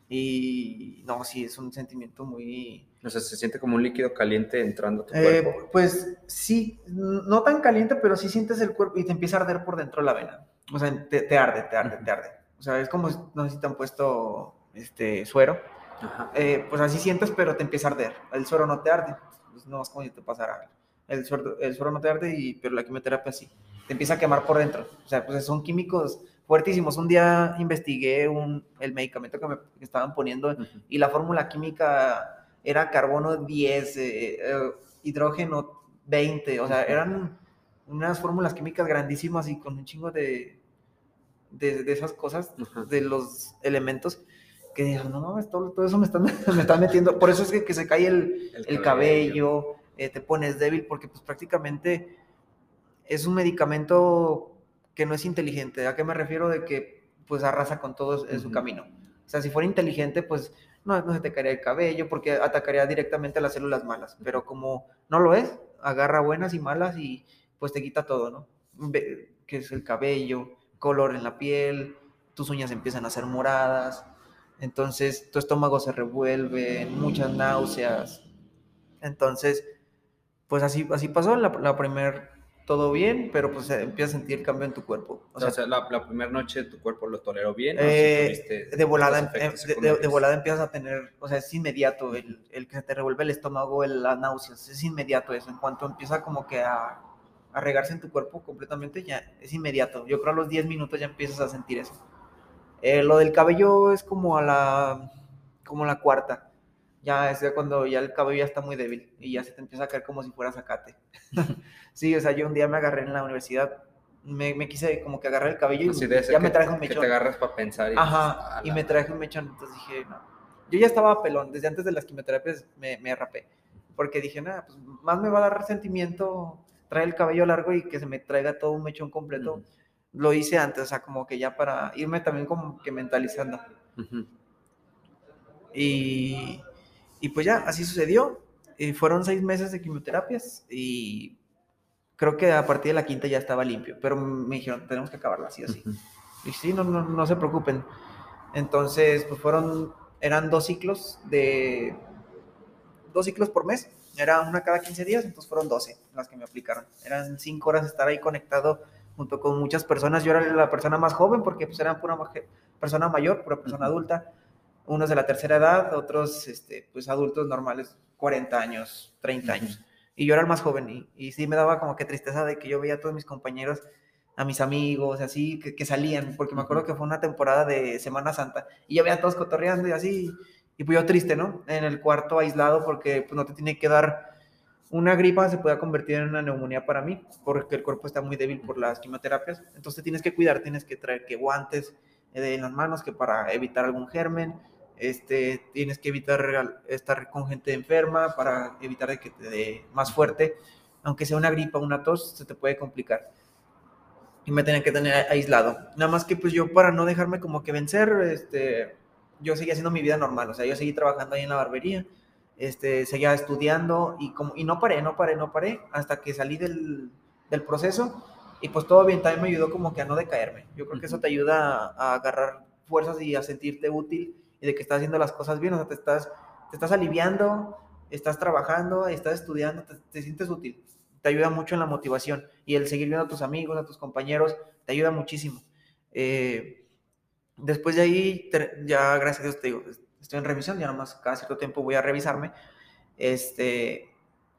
Speaker 2: Y no, sí, es un sentimiento muy...
Speaker 1: O sea, se siente como un líquido caliente entrando a tu eh, cuerpo.
Speaker 2: Pues sí, no tan caliente, pero sí sientes el cuerpo y te empieza a arder por dentro la vena o sea, te, arde, te arde, te arde. O sea, es como, no sé si te han puesto este, suero. Eh, pues así sientes, pero te empieza a arder. El suero no te arde. Pues no es como si te pasara El suero, el suero no te arde, y, pero la quimioterapia sí. Te empieza a quemar por dentro. O sea, pues son químicos fuertísimos. Un día investigué un, el medicamento que me estaban poniendo y la fórmula química era carbono 10, eh, eh, hidrógeno 20, o sea, eran unas fórmulas químicas grandísimas y con un chingo de, de, de esas cosas, de los elementos, que dices, no mames, todo, todo eso me están, me están metiendo. Por eso es que, que se cae el, el cabello, eh, te pones débil, porque pues prácticamente es un medicamento que no es inteligente. ¿A qué me refiero? De que pues arrasa con todo en su camino. O sea, si fuera inteligente, pues no, no se te caería el cabello porque atacaría directamente a las células malas. Pero como no lo es, agarra buenas y malas y pues te quita todo, ¿no? Que es el cabello, color en la piel, tus uñas empiezan a ser moradas, entonces tu estómago se revuelve, muchas náuseas. Entonces, pues así, así pasó, la, la primer todo bien, pero pues empiezas a sentir cambio en tu cuerpo.
Speaker 1: O sea, la, la primera noche tu cuerpo lo toleró bien. ¿o sí
Speaker 2: Eh,
Speaker 1: tuviste
Speaker 2: de volada, em- de- de, de
Speaker 1: secundarios?
Speaker 2: volada empiezas a tener, o sea, es inmediato, el, el que se te revuelve el estómago, el- las náuseas, es inmediato eso, en cuanto empieza como que a, a regarse en tu cuerpo completamente, ya es inmediato, yo creo a los 10 minutos ya empiezas a sentir eso. Eh, lo del cabello es como a la, como la cuarta, ya es cuando ya el cabello ya está muy débil y ya se te empieza a caer como si fuera zacate. sí, o sea, yo un día me agarré en la universidad, me, me quise como que agarrar el cabello y
Speaker 1: de
Speaker 2: ya
Speaker 1: que,
Speaker 2: me traje un
Speaker 1: que
Speaker 2: mechón.
Speaker 1: te agarras para pensar. Y,
Speaker 2: Ajá, y me traje un mechón, entonces dije, no. Yo ya estaba pelón, desde antes de las quimioterapias me, me rapé, porque dije, nada, pues más me va a dar resentimiento traer el cabello largo y que se me traiga todo un mechón completo.
Speaker 1: Ujú.
Speaker 2: Lo hice antes, o sea, como que ya para irme también como que mentalizando.
Speaker 1: Ujú.
Speaker 2: Y, y pues ya, así sucedió. Y fueron seis meses de quimioterapias y creo que a partir de la quinta ya estaba limpio, pero me dijeron, tenemos que acabarla así o así. Y sí, no, no, no se preocupen. Entonces, pues fueron, eran dos ciclos de, dos ciclos por mes. Era una cada 15 días, entonces fueron 12 las que me aplicaron. Eran cinco horas estar ahí conectado junto con muchas personas. Yo era la persona más joven porque pues era pura persona mayor, pura persona adulta. Unos de la tercera edad, otros este, pues adultos normales, 40 años, 30 años. Y yo era el más joven y, y sí me daba como que tristeza de que yo veía a todos mis compañeros, a mis amigos, así, que, que salían, porque me acuerdo que fue una temporada de Semana Santa y yo veía a todos cotorreando y así, y pues yo triste, ¿no? En el cuarto aislado porque pues no te tiene que dar una gripa, se puede convertir en una neumonía para mí, porque el cuerpo está muy débil por las quimioterapias, entonces tienes que cuidar, tienes que traer que guantes eh, en las manos, que para evitar algún germen, este, tienes que evitar estar con gente enferma para evitar de que te dé más fuerte, aunque sea una gripa, una tos, se te puede complicar. Y me tenía que tener aislado. Nada más que pues yo para no dejarme como que vencer, este, yo seguía haciendo mi vida normal, o sea, yo seguí trabajando ahí en la barbería, este, seguía estudiando y, como, y no paré, no paré, no paré, hasta que salí del, del proceso y pues todo bien, también me ayudó como que a no decaerme. Yo creo que eso te ayuda a, a agarrar fuerzas y a sentirte útil y de que estás haciendo las cosas bien, o sea, te estás, te estás aliviando, estás trabajando, estás estudiando, te, te sientes útil. Te ayuda mucho en la motivación y el seguir viendo a tus amigos, a tus compañeros, te ayuda muchísimo. Eh, después de ahí, ter- ya gracias a Dios te digo, estoy en revisión, ya nomás cada cierto tiempo voy a revisarme. Este,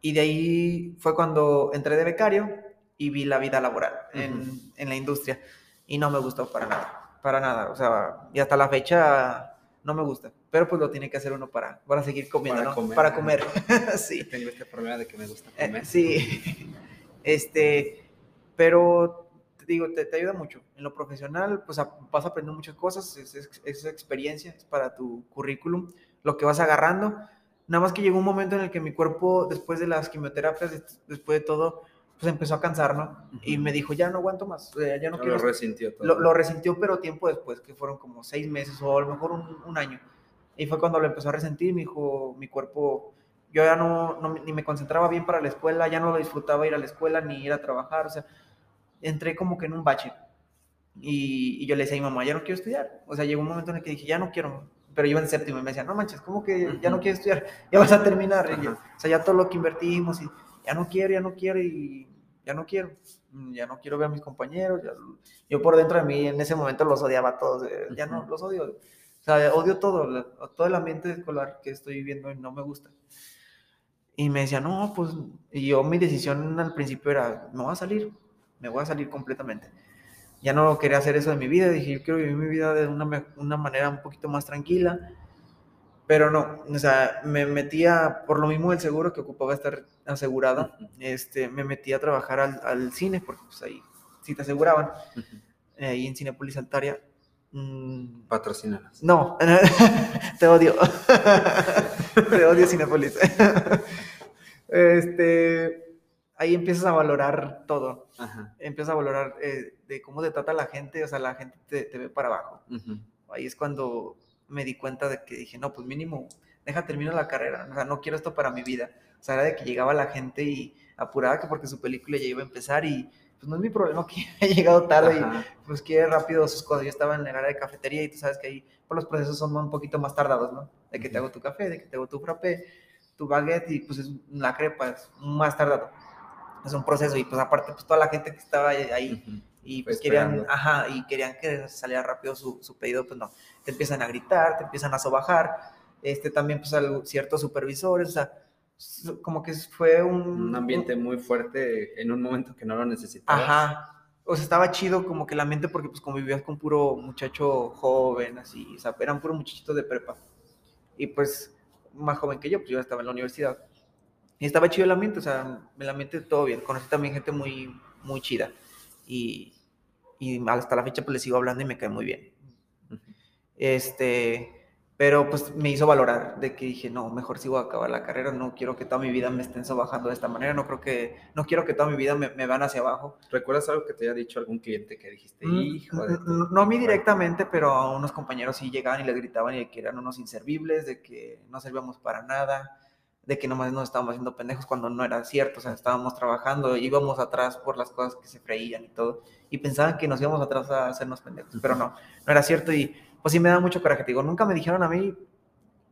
Speaker 2: y de ahí fue cuando entré de becario y vi la vida laboral en,
Speaker 1: Ujú.
Speaker 2: en la industria y no me gustó para nada, para nada, o sea, y hasta la fecha no me gusta, pero pues lo tiene que hacer uno para, para seguir comiendo,
Speaker 1: Para
Speaker 2: ¿no?
Speaker 1: comer.
Speaker 2: Para comer, sí.
Speaker 1: Tengo este problema de que me gusta
Speaker 2: Eh,
Speaker 1: comer.
Speaker 2: sí, este, pero te digo, te, te ayuda mucho. En lo profesional, pues a- vas a aprender muchas cosas, es, es- es experiencia, es para tu currículum, lo que vas agarrando. Nada más que llegó un momento en el que mi cuerpo, después de las quimioterapias, des- después de todo, pues empezó a cansar, ¿no? Y me dijo, ya no aguanto más, sea, ya no
Speaker 1: No
Speaker 2: quiero
Speaker 1: lo resintió todo.
Speaker 2: lo, lo resintió, pero tiempo después, que fueron como seis meses o a lo mejor un, un año. Y fue cuando lo empezó a resentir, me dijo, mi cuerpo, yo ya no, no- ni me concentraba bien para la escuela, ya no lo disfrutaba ir a la escuela ni ir a trabajar, o sea, entré como que en un bache. Y, y yo le decía a mi mamá, ya no quiero estudiar. O sea, llegó un momento en el que dije, ya no quiero. Pero iba en séptimo y me decía, no manches, ¿cómo que ya no quieres estudiar? Ya vas a terminar. Yo, o sea, ya todo lo que invertimos y ya no quiero, ya no quiero y ya no quiero. Mm, Ya no quiero ver a mis compañeros. ya- yo por dentro de mí en ese momento los odiaba a todos. eh, Ya no, los odio. O sea, odio todo, todo el ambiente escolar que estoy viviendo y no me gusta. Y me decía, no, pues, y yo mi decisión al principio era, me voy a salir, me voy a salir completamente. Ya no quería hacer eso de mi vida, dije, yo quiero vivir mi vida de una, una manera un poquito más tranquila. Pero no, o sea, me metía, por lo mismo del seguro que ocupaba estar asegurado,
Speaker 1: Ujú.
Speaker 2: este, me metí a trabajar al, al cine, porque pues ahí sí te aseguraban, eh, ahí en Cinepolis Altaria. Mm,
Speaker 1: Patrocínanos.
Speaker 2: no, te odio. te odio Cinepolis. este, ahí empiezas a valorar todo.
Speaker 1: Ajá.
Speaker 2: Empiezas a valorar eh, de cómo te trata la gente, o sea, la gente te, te ve para abajo. Ahí es cuando me di cuenta de que dije, no, pues mínimo, deja termino la carrera, o sea, no quiero esto para mi vida. O sea, era de que llegaba la gente y apurada que porque su película ya iba a empezar y pues no es mi problema que haya llegado tarde y pues quiere rápido sus cosas. Yo estaba en el área de cafetería y tú sabes que ahí pues, los procesos son un poquito más tardados, ¿no? De que te hago tu café, de que te hago tu frappé, tu baguette y pues es la crepa, es más tardado. Es un proceso y pues aparte pues toda la gente que estaba ahí-. Y pues querían, ajá, y querían que saliera rápido su, su pedido, pues no, te empiezan a gritar, te empiezan a sobajar, este también pues ciertos supervisores, o sea, como que fue un...
Speaker 1: Un ambiente muy fuerte en un momento que no lo necesitabas.
Speaker 2: Ajá. O sea, estaba chido como que el ambiente porque pues convivías con puro muchacho joven, así, o sea, eran puro muchachitos de prepa. Y pues más joven que yo, pues yo estaba en la universidad. Y estaba chido el ambiente, o sea, el ambiente todo bien. Conocí también gente muy, muy chida. Y, y hasta la fecha pues les sigo hablando y me cae muy bien. Este, pero pues me hizo valorar de que dije, no, mejor sigo a acabar la carrera, no quiero que toda mi vida me estén sobajando de esta manera, no creo que, no quiero que toda mi vida me, me van hacia abajo.
Speaker 1: ¿Recuerdas algo que te haya dicho algún cliente que dijiste,
Speaker 2: Mm,
Speaker 1: hijo de
Speaker 2: mm,
Speaker 1: tu-"?
Speaker 2: mm, No a mí directamente, pero a unos compañeros sí llegaban y les gritaban y de que eran unos inservibles, de que no servíamos para nada, de que nomás nos estábamos haciendo pendejos cuando no era cierto, o sea, estábamos trabajando, íbamos atrás por las cosas que se freían y todo, y pensaban que nos íbamos atrás a hacernos pendejos, pero no, no era cierto y pues sí me da mucho coraje, digo, nunca me dijeron a mí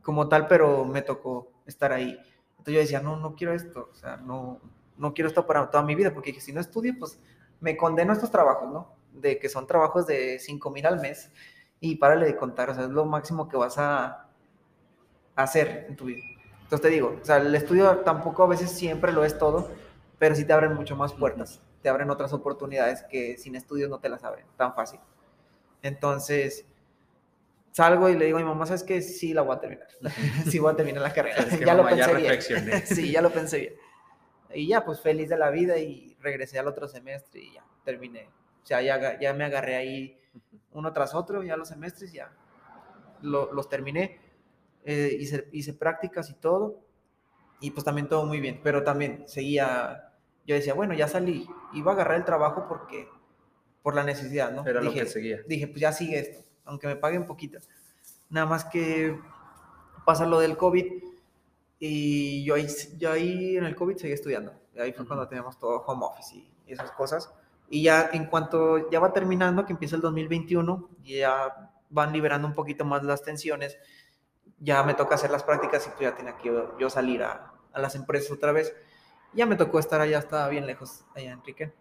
Speaker 2: como tal, pero me tocó estar ahí. Entonces yo decía, no, no quiero esto, o sea, no, no quiero esto para toda mi vida, porque dije, si no estudio, pues me condeno a estos trabajos, ¿no? De que son trabajos de 5 mil al mes y párale de contar, o sea, es lo máximo que vas a hacer en tu vida. Entonces te digo, o sea, el estudio tampoco a veces siempre lo es todo, pero sí te abren mucho más puertas, te abren otras oportunidades que sin estudios no te las abren tan fácil. Entonces, salgo y le digo a mi mamá, ¿sabes qué? Sí, la voy a terminar. sí, voy a terminar la carrera.
Speaker 1: Es que,
Speaker 2: ya lo
Speaker 1: mamá, ya
Speaker 2: pensé bien.
Speaker 1: reflexioné.
Speaker 2: sí, ya lo pensé bien. Y ya, pues feliz de la vida y regresé al otro semestre y ya terminé. O sea, ya, ya me agarré ahí uno tras otro, ya los semestres, ya lo- los terminé. Eh, hice, hice prácticas y todo. Y pues también todo muy bien. Pero también seguía, yo decía, bueno, ya salí. Iba a agarrar el trabajo porque, por la necesidad, ¿no?
Speaker 1: Era lo
Speaker 2: dije,
Speaker 1: que seguía.
Speaker 2: dije, pues ya sigue esto, aunque me paguen poquito. Nada más que pasa lo del COVID y yo ahí, yo ahí en el COVID seguí estudiando. Ahí fue
Speaker 1: Ujú.
Speaker 2: cuando teníamos todo home office y esas cosas. Y ya en cuanto ya va terminando, que empieza el 2021, y ya van liberando un poquito más las tensiones, ya me toca hacer las prácticas y pues ya tenía que yo, yo salir a, a las empresas otra vez. Ya me tocó estar allá, estaba bien lejos, allá en.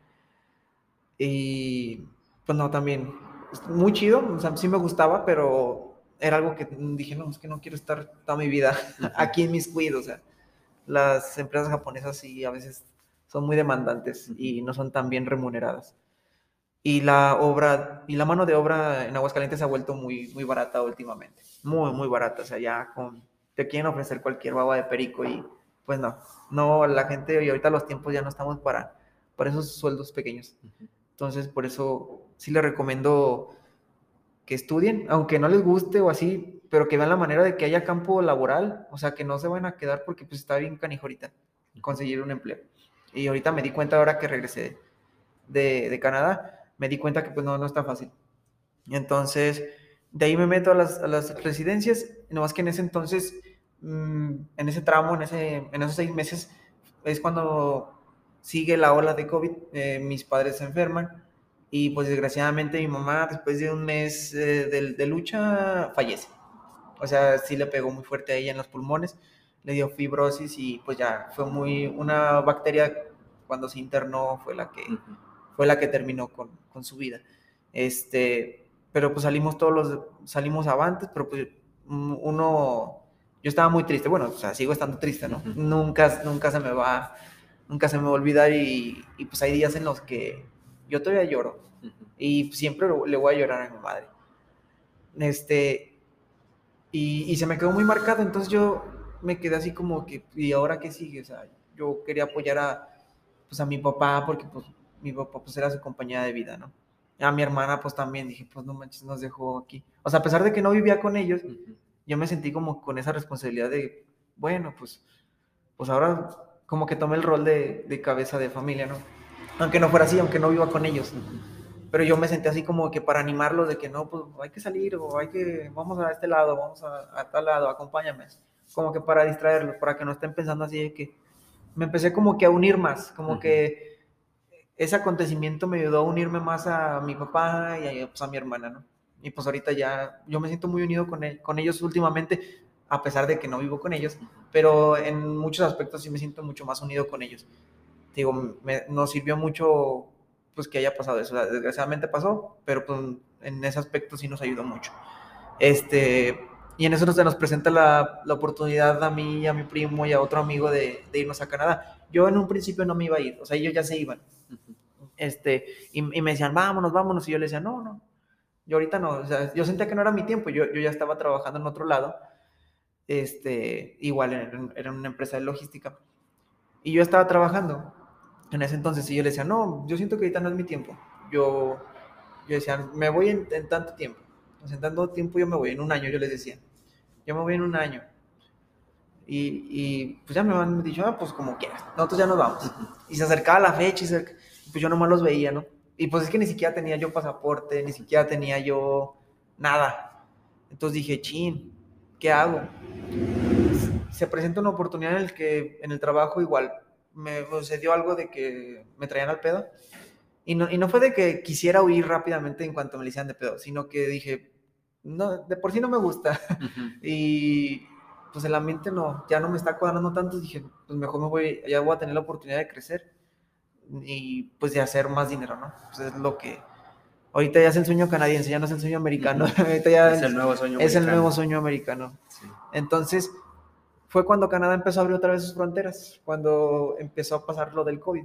Speaker 2: Y pues no, también muy chido, o sea, sí me gustaba, pero era algo que dije, no, es que no quiero estar toda mi vida aquí en mis cuidos, o sea, las empresas japonesas sí a veces son muy demandantes y no son tan bien remuneradas. Y la obra, y la mano de obra en Aguascalientes se ha vuelto muy, muy barata últimamente, muy, muy barata, o sea, ya con, te quieren ofrecer cualquier baba de perico y pues no, no, la gente, y ahorita los tiempos ya no estamos para, para esos sueldos pequeños. Entonces, por eso sí les recomiendo que estudien, aunque no les guste o así, pero que vean la manera de que haya campo laboral, o sea, que no se van a quedar porque pues está bien canijo ahorita conseguir un empleo. Y ahorita me di cuenta ahora que regresé de, de Canadá, me di cuenta que pues no, no está fácil. Entonces, de ahí me meto a las, a las residencias, nomás que en ese entonces, mm, en ese tramo, en, ese, en esos seis meses, es cuando sigue la ola de COVID, eh, mis padres se enferman y pues desgraciadamente mi mamá después de un mes eh, de, lucha fallece. O sea, sí le pegó muy fuerte a ella en los pulmones, le dio fibrosis y pues ya fue muy, una bacteria cuando se internó fue la que. Fue la que terminó con, con su vida. Este, pero pues salimos todos los, salimos avantes, pero pues uno, yo estaba muy triste, bueno, o sea, sigo estando triste, ¿no?
Speaker 1: Ujú.
Speaker 2: Nunca, nunca se me va, nunca se me va a olvidar y, y pues hay días en los que yo todavía lloro y siempre le voy a llorar a mi madre. Este, Y, y se me quedó muy marcado, entonces yo me quedé así como que, ¿y ahora qué sigue? O sea, yo quería apoyar a, pues, a mi papá porque pues mi papá pues era su compañía de vida, ¿no? A mi hermana pues también dije, pues no manches, nos dejó aquí. O sea, a pesar de que no vivía con ellos, yo me sentí como con esa responsabilidad de, bueno, pues, pues ahora como que tomé el rol de, de cabeza de familia, ¿no? Aunque no fuera así, aunque no viva con ellos. Pero yo me sentí así como que para animarlos de que no, pues hay que salir o hay que, vamos a este lado, vamos a, a tal lado, acompáñame. Como que para distraerlos, para que no estén pensando así de que me empecé como que a unir más, como que ese acontecimiento me ayudó a unirme más a mi papá y a, pues, a mi hermana, ¿no? Y pues ahorita ya yo me siento muy unido con, con ellos últimamente, a pesar de que no vivo con ellos, pero en muchos aspectos sí me siento mucho más unido con ellos. Digo, me, nos sirvió mucho pues que haya pasado eso. Desgraciadamente pasó, pero pues, en ese aspecto sí nos ayudó mucho. Este, y en eso se nos presenta la, la, oportunidad a mí, a mi primo y a otro amigo de, de, irnos a Canadá. Yo en un principio no me iba a ir, o sea, ellos ya se iban. Este, y, y, me decían, vámonos, vámonos. Y yo les decía, no, no, yo ahorita no. O sea, yo sentía que no era mi tiempo, yo, yo ya estaba trabajando en otro lado, este, igual era, era una empresa de logística. Y yo estaba trabajando en ese entonces y yo les decía, no, yo siento que ahorita no es mi tiempo. Yo, yo decía, me voy en, en tanto tiempo en tanto tiempo yo me voy, en un año, yo les decía, yo me voy en un año. Y, y pues ya me han dicho, ah, pues como quieras, nosotros ya nos vamos. Y se acercaba la fecha y pues yo nomás los veía, ¿no? Y pues es que ni siquiera tenía yo pasaporte, ni siquiera tenía yo nada. Entonces dije, chin, ¿qué hago? Se presenta una oportunidad en el que en el trabajo igual me sucedió algo de que me traían al pedo. Y no, y no fue de que quisiera huir rápidamente en cuanto me le hicieran de pedo, sino que dije, no, de por sí no me gusta. y pues el ambiente no, ya no me está cuadrando tanto. Dije, pues mejor me voy, ya voy a tener la oportunidad de crecer y pues de hacer más dinero, ¿no? Pues es lo que ahorita ya es el sueño canadiense, ya no es el sueño americano. ahorita ya
Speaker 1: es el nuevo sueño
Speaker 2: es americano. el nuevo sueño americano. Sí. Entonces, fue cuando Canadá empezó a abrir otra vez sus fronteras, cuando empezó a pasar lo del COVID.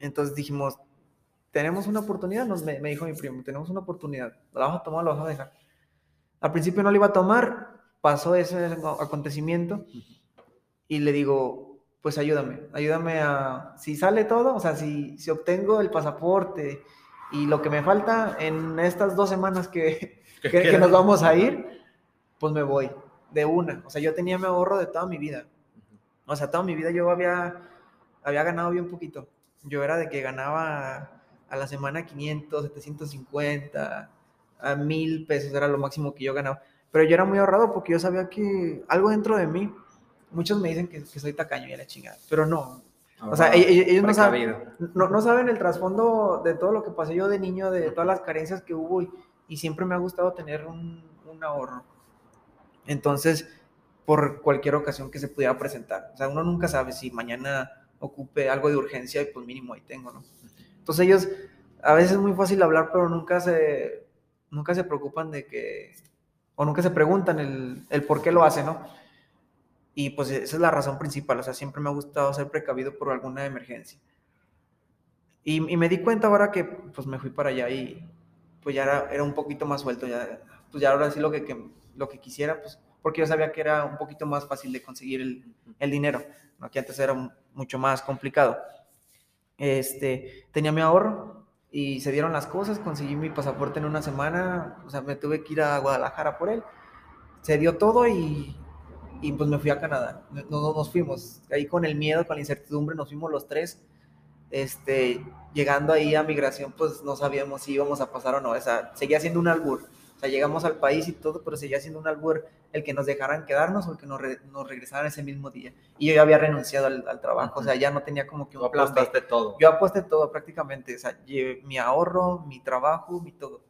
Speaker 2: Entonces dijimos, tenemos una oportunidad, nos, me, me, dijo mi primo, tenemos una oportunidad, la vas a tomar, la vas a dejar. Al principio no la iba a tomar, pasó ese acontecimiento y le digo, pues ayúdame, ayúdame a, si sale todo, o sea, si, si obtengo el pasaporte y lo que me falta en estas dos semanas que, que, que nos vamos a ir, pues me voy de una. O sea, yo tenía mi ahorro de toda mi vida. O sea, toda mi vida yo había, había ganado bien poquito. Yo era de que ganaba a la semana 500, 750, a 1000 pesos era lo máximo que yo ganaba. Pero yo era muy ahorrado porque yo sabía que algo dentro de mí, muchos me dicen que, que soy tacaño y a la chingada, pero no. O sea, ellos, ellos no, saben, no, no, saben el trasfondo de todo lo que pasé yo de niño, de todas las carencias que hubo y, y siempre me ha gustado tener un, un, ahorro. Entonces, por cualquier ocasión que se pudiera presentar. O sea, uno nunca sabe si mañana ocupe algo de urgencia y pues mínimo ahí tengo, ¿no? Entonces ellos, a veces es muy fácil hablar, pero nunca se, nunca se preocupan de que, o nunca se preguntan el, el por qué lo hacen, ¿no? Y pues esa es la razón principal, o sea, siempre me ha gustado ser precavido por alguna emergencia. Y, y me di cuenta ahora que pues me fui para allá y pues ya era, era un poquito más suelto, ya, pues ya ahora sí lo que, que, lo que quisiera, pues porque yo sabía que era un poquito más fácil de conseguir el, el dinero, ¿no? que antes era mucho más complicado este, tenía mi ahorro y se dieron las cosas, conseguí mi pasaporte en una semana, o sea, me tuve que ir a Guadalajara por él, se dio todo y, y pues me fui a Canadá, nos, nos, fuimos, ahí con el miedo, con la incertidumbre, nos fuimos los tres, este, llegando ahí a migración, pues no sabíamos si íbamos a pasar o no, o sea, seguía siendo un albur, o sea, llegamos al país y todo, pero seguía siendo un albur el que nos dejaran quedarnos o el que nos, re, nos regresaran ese mismo día. Y yo ya había renunciado al, al trabajo, uh -huh. o sea, ya no tenía como que
Speaker 1: un plan B. todo.
Speaker 2: Yo aposté todo prácticamente, o sea, mi ahorro, mi trabajo, mi todo.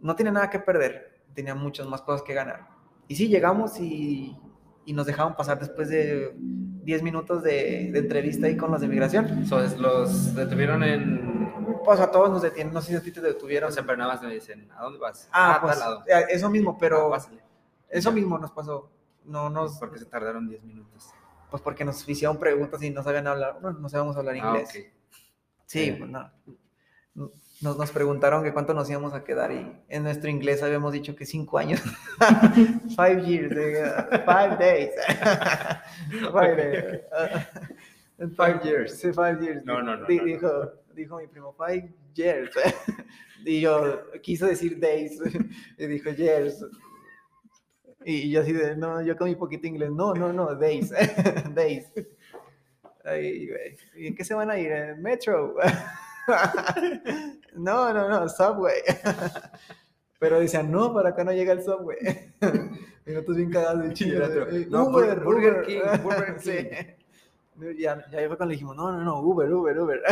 Speaker 2: No tenía nada que perder, tenía muchas más cosas que ganar. Y sí, llegamos y, y nos dejaron pasar después de 10 minutos de, de, entrevista ahí con los de migración.
Speaker 1: So, los detuvieron en...
Speaker 2: Pues a todos nos detienen, no sé si a ti te detuvieron.
Speaker 1: O sea, pero nada más me dicen, ¿a dónde vas?
Speaker 2: Ah, ah pues, lado. eso mismo, pero... Ah, eso mismo nos pasó. No nos...
Speaker 1: ¿Por qué se tardaron 10 minutos?
Speaker 2: Pues porque nos hicieron preguntas y no sabían hablar, no, no sabíamos hablar inglés.
Speaker 1: Ah, okay.
Speaker 2: Sí, eh. pues no. Nos, nos preguntaron que cuánto nos íbamos a quedar y en nuestro inglés habíamos dicho que cinco años. five years, eh, five days. five days.
Speaker 1: Five years.
Speaker 2: Sí, five years.
Speaker 1: No, no, no,
Speaker 2: Di-
Speaker 1: no, no.
Speaker 2: dijo, dijo mi primo, five years. y yo quiso decir days y dijo years. Y yo así de, no, yo con mi poquito inglés, no, no, no, days, days. Ay. ¿Y en qué se van a ir? ¿En metro? No, no, no, subway. Pero decían, no, para acá no llega el subway. y nosotros bien cagados de chile. de,
Speaker 1: no,
Speaker 2: Uber,
Speaker 1: Burger
Speaker 2: Uber.
Speaker 1: King, Burger
Speaker 2: Sí.
Speaker 1: King.
Speaker 2: Ya, ya fue cuando le dijimos, no, no, no, Uber, Uber, Uber.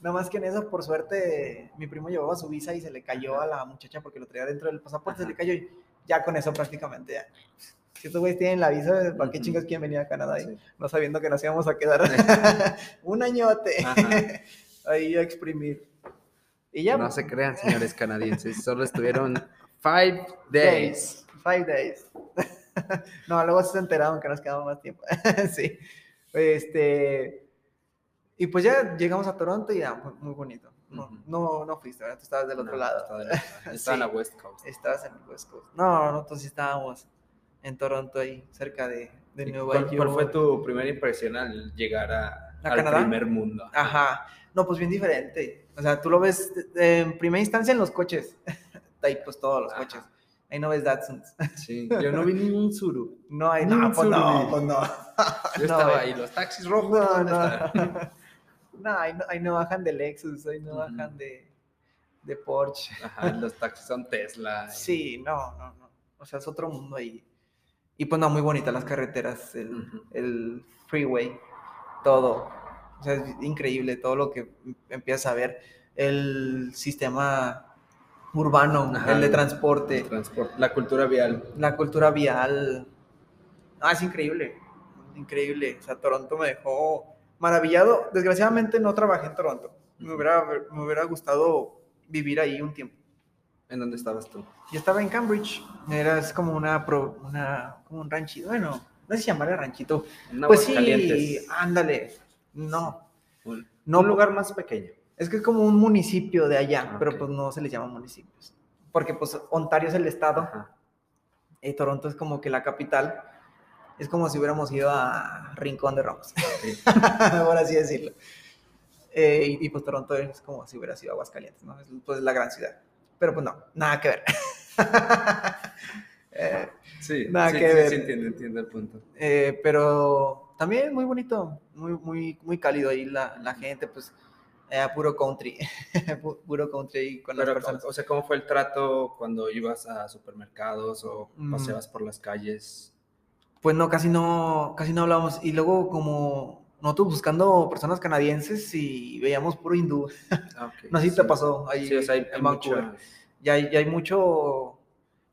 Speaker 2: Nada más que en eso, por suerte, mi primo llevaba su visa y se le cayó a la muchacha porque lo traía dentro del pasaporte, se le cayó y ya con eso prácticamente ya. Si estos güeyes tienen la visa, ¿para qué
Speaker 1: Ujú.
Speaker 2: chingas quieren venir a Canadá?
Speaker 1: Sí.
Speaker 2: No sabiendo que nos íbamos a quedar un añote
Speaker 1: Ajá.
Speaker 2: Ahí a exprimir. Y ya.
Speaker 1: No se crean, señores canadienses. Solo estuvieron five days.
Speaker 2: Five days. no, luego se enteraron que nos quedaba más tiempo. sí. Este. Y pues ya llegamos a Toronto y ya, muy, bonito. No,
Speaker 1: Ujú.
Speaker 2: no, no fuiste, ¿verdad? Tú estabas del otro
Speaker 1: No,
Speaker 2: lado.
Speaker 1: Estaba. Estaba en la
Speaker 2: Sí.
Speaker 1: West Coast.
Speaker 2: Estabas en el West Coast. No, nosotros sí estábamos en Toronto ahí, cerca de, de
Speaker 1: ¿Y
Speaker 2: Nueva
Speaker 1: ¿Cuál,
Speaker 2: York.
Speaker 1: cuál fue tu primera impresión al llegar a,
Speaker 2: ¿A
Speaker 1: al
Speaker 2: Canadá?
Speaker 1: primer mundo?
Speaker 2: Ajá. No, pues bien diferente. O sea, tú lo ves en primera instancia en los coches. Ahí pues todos los
Speaker 1: Ajá.
Speaker 2: coches. Ahí no ves Datsuns.
Speaker 1: Sí, yo no vi ni un suru.
Speaker 2: No hay,
Speaker 1: Ni
Speaker 2: no, pues no, pues no.
Speaker 1: Yo estaba ahí, los taxis rojos.
Speaker 2: No,
Speaker 1: ¿dónde
Speaker 2: no. No, ahí no, ahí no bajan de Lexus, ahí no bajan de, de Porsche.
Speaker 1: Ajá, los taxis son Tesla. y-
Speaker 2: Sí, no, no, no. O sea, es otro mundo ahí. Y pues no, muy bonitas las carreteras, el, el freeway, todo. O sea, es increíble todo lo que empiezas a ver. El sistema urbano,
Speaker 1: Ajá,
Speaker 2: el de transporte,
Speaker 1: el transporte, la cultura vial.
Speaker 2: la cultura vial. Ah, es increíble. Increíble. O sea, Toronto me dejó maravillado. Desgraciadamente no trabajé en Toronto. Me hubiera, me hubiera gustado vivir ahí un tiempo.
Speaker 1: ¿En dónde estabas tú?
Speaker 2: Yo estaba en Cambridge. Era es como una, pro- una como un ranchito. Bueno, no sé si llamarle ranchito. Pues sí, ándale. No,
Speaker 1: Un,
Speaker 2: no
Speaker 1: un lugar más pequeño.
Speaker 2: Es que es como un municipio de allá,
Speaker 1: Ah,
Speaker 2: pero
Speaker 1: ok.
Speaker 2: pues no se les llama municipios. Porque pues Ontario es el estado
Speaker 1: Ajá.
Speaker 2: y Toronto es como que la capital. Es como si hubiéramos ido a Rincón de Ramos,
Speaker 1: Sí.
Speaker 2: por así decirlo. Eh, y, y, pues Toronto es como si hubiera sido Aguascalientes, ¿no? Es pues la gran ciudad. Pero pues no, nada que ver. Eh,
Speaker 1: Sí,
Speaker 2: Nada
Speaker 1: sí,
Speaker 2: que
Speaker 1: sí,
Speaker 2: ver.
Speaker 1: sí, entiendo, entiendo el punto.
Speaker 2: eh, pero también muy bonito, muy, muy, muy cálido ahí la, la gente, pues eh, puro country, pu- puro country con las
Speaker 1: Pero,
Speaker 2: personas.
Speaker 1: o sea, ¿cómo fue el trato cuando ibas a supermercados o
Speaker 2: Mm.
Speaker 1: paseabas por las calles?
Speaker 2: Pues no, casi no, casi no hablamos. Y luego como nosotros buscando personas canadienses y veíamos puro hindú.
Speaker 1: Ah, ok,
Speaker 2: No si
Speaker 1: sí.
Speaker 2: te pasó ahí
Speaker 1: Sí, o sea, hay,
Speaker 2: en
Speaker 1: hay
Speaker 2: Vancouver.
Speaker 1: muchas-
Speaker 2: Ya hay, ya hay mucho,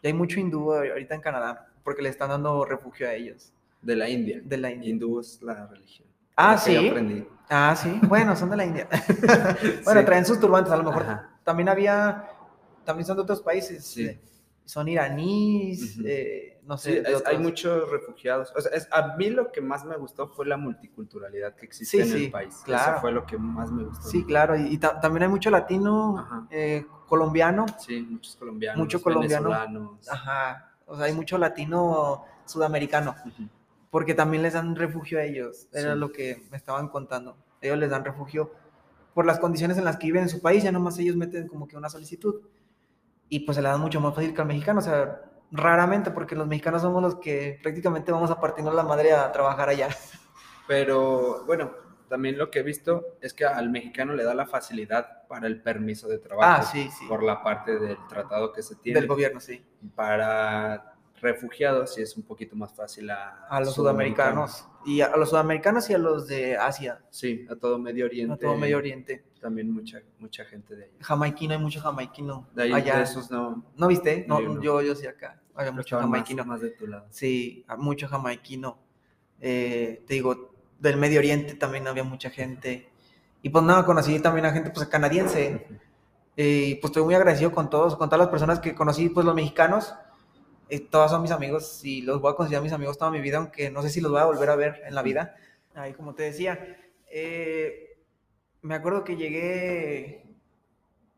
Speaker 2: ya hay mucho hindú ahorita en Canadá porque le están dando refugio a ellos
Speaker 1: de la India.
Speaker 2: de la India.
Speaker 1: Hindú es la religión.
Speaker 2: Ah,
Speaker 1: Lo que yo
Speaker 2: ¿sí?
Speaker 1: aprendí.
Speaker 2: Ah, sí. Bueno, son de la India. bueno,
Speaker 1: Sí.
Speaker 2: traen sus turbantes, a lo mejor.
Speaker 1: Ajá.
Speaker 2: También había, también son de otros países.
Speaker 1: Sí.
Speaker 2: eh, Son iraníes, eh, no sé.
Speaker 1: Sí, es- hay muchos refugiados. O sea, es- a mí lo que más me gustó fue la multiculturalidad que existe
Speaker 2: Sí,
Speaker 1: en el país.
Speaker 2: claro.
Speaker 1: Eso fue lo que más me gustó.
Speaker 2: Sí, claro. Y, y ta- también hay mucho latino, eh, colombiano.
Speaker 1: Sí, muchos colombianos,
Speaker 2: Mucho colombiano. Ajá. O sea, hay mucho latino sudamericano.
Speaker 1: Ujú.
Speaker 2: Porque también les dan refugio a ellos. Era
Speaker 1: Sí.
Speaker 2: lo que me estaban contando. Ellos les dan refugio por las condiciones en las que viven en su país. Ya nomás ellos meten como que una solicitud. Y pues se la dan mucho más fácil que al mexicano. O sea, raramente, porque los mexicanos somos los que prácticamente vamos a partirnos la madre a trabajar allá.
Speaker 1: Pero bueno, también lo que he visto es que al mexicano le da la facilidad para el permiso de trabajo.
Speaker 2: Ah, sí, sí.
Speaker 1: Por la parte del tratado que se tiene.
Speaker 2: Del gobierno, sí.
Speaker 1: Para refugiados sí es un poquito más fácil a,
Speaker 2: A los sudamericanos. Y a, a los sudamericanos y a los de Asia.
Speaker 1: Sí, a todo Medio Oriente.
Speaker 2: A todo Medio Oriente.
Speaker 1: También mucha, mucha gente de ahí.
Speaker 2: Jamaiquino, hay mucho jamaiquino.
Speaker 1: De ahí,
Speaker 2: allá.
Speaker 1: de esos no.
Speaker 2: ¿No viste? No,
Speaker 1: Yo no.
Speaker 2: yo, yo sí acá. Había mucho
Speaker 1: estaban más-
Speaker 2: jamaiquino.
Speaker 1: Más, de tu lado.
Speaker 2: Sí, mucho jamaiquino. Eh, te digo, del Medio Oriente también había mucha gente. Y pues nada, conocí también a gente pues canadiense. Eh, Y pues estoy muy agradecido con todos, con todas las personas que conocí, pues los mexicanos. Eh, todos son mis amigos y los voy a considerar mis amigos toda mi vida, aunque no sé si los voy a volver a ver en la vida. Ahí, como te decía, eh, me acuerdo que llegué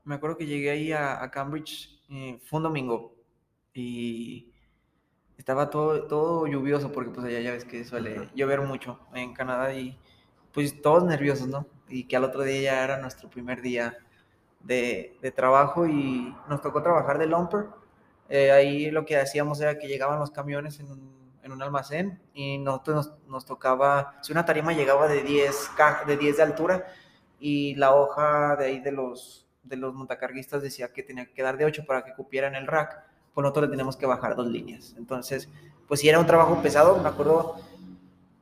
Speaker 2: me acuerdo que llegué ahí a, a Cambridge, eh, fue un domingo y estaba todo, todo lluvioso porque pues allá ya ves que suele llover mucho en Canadá y pues todos nerviosos, ¿no? Y que al otro día ya era nuestro primer día de, de trabajo y nos tocó trabajar de lumper. Eh, ahí lo que hacíamos era que llegaban los camiones en un, en un almacén y nosotros nos, nos, tocaba, si una tarima llegaba de 10, de 10 de altura y la hoja de ahí de los, de los montacarguistas decía que tenía que dar de 8 para que cupieran el rack, pues nosotros le tenemos que bajar dos líneas. Entonces, pues si era un trabajo pesado, me acuerdo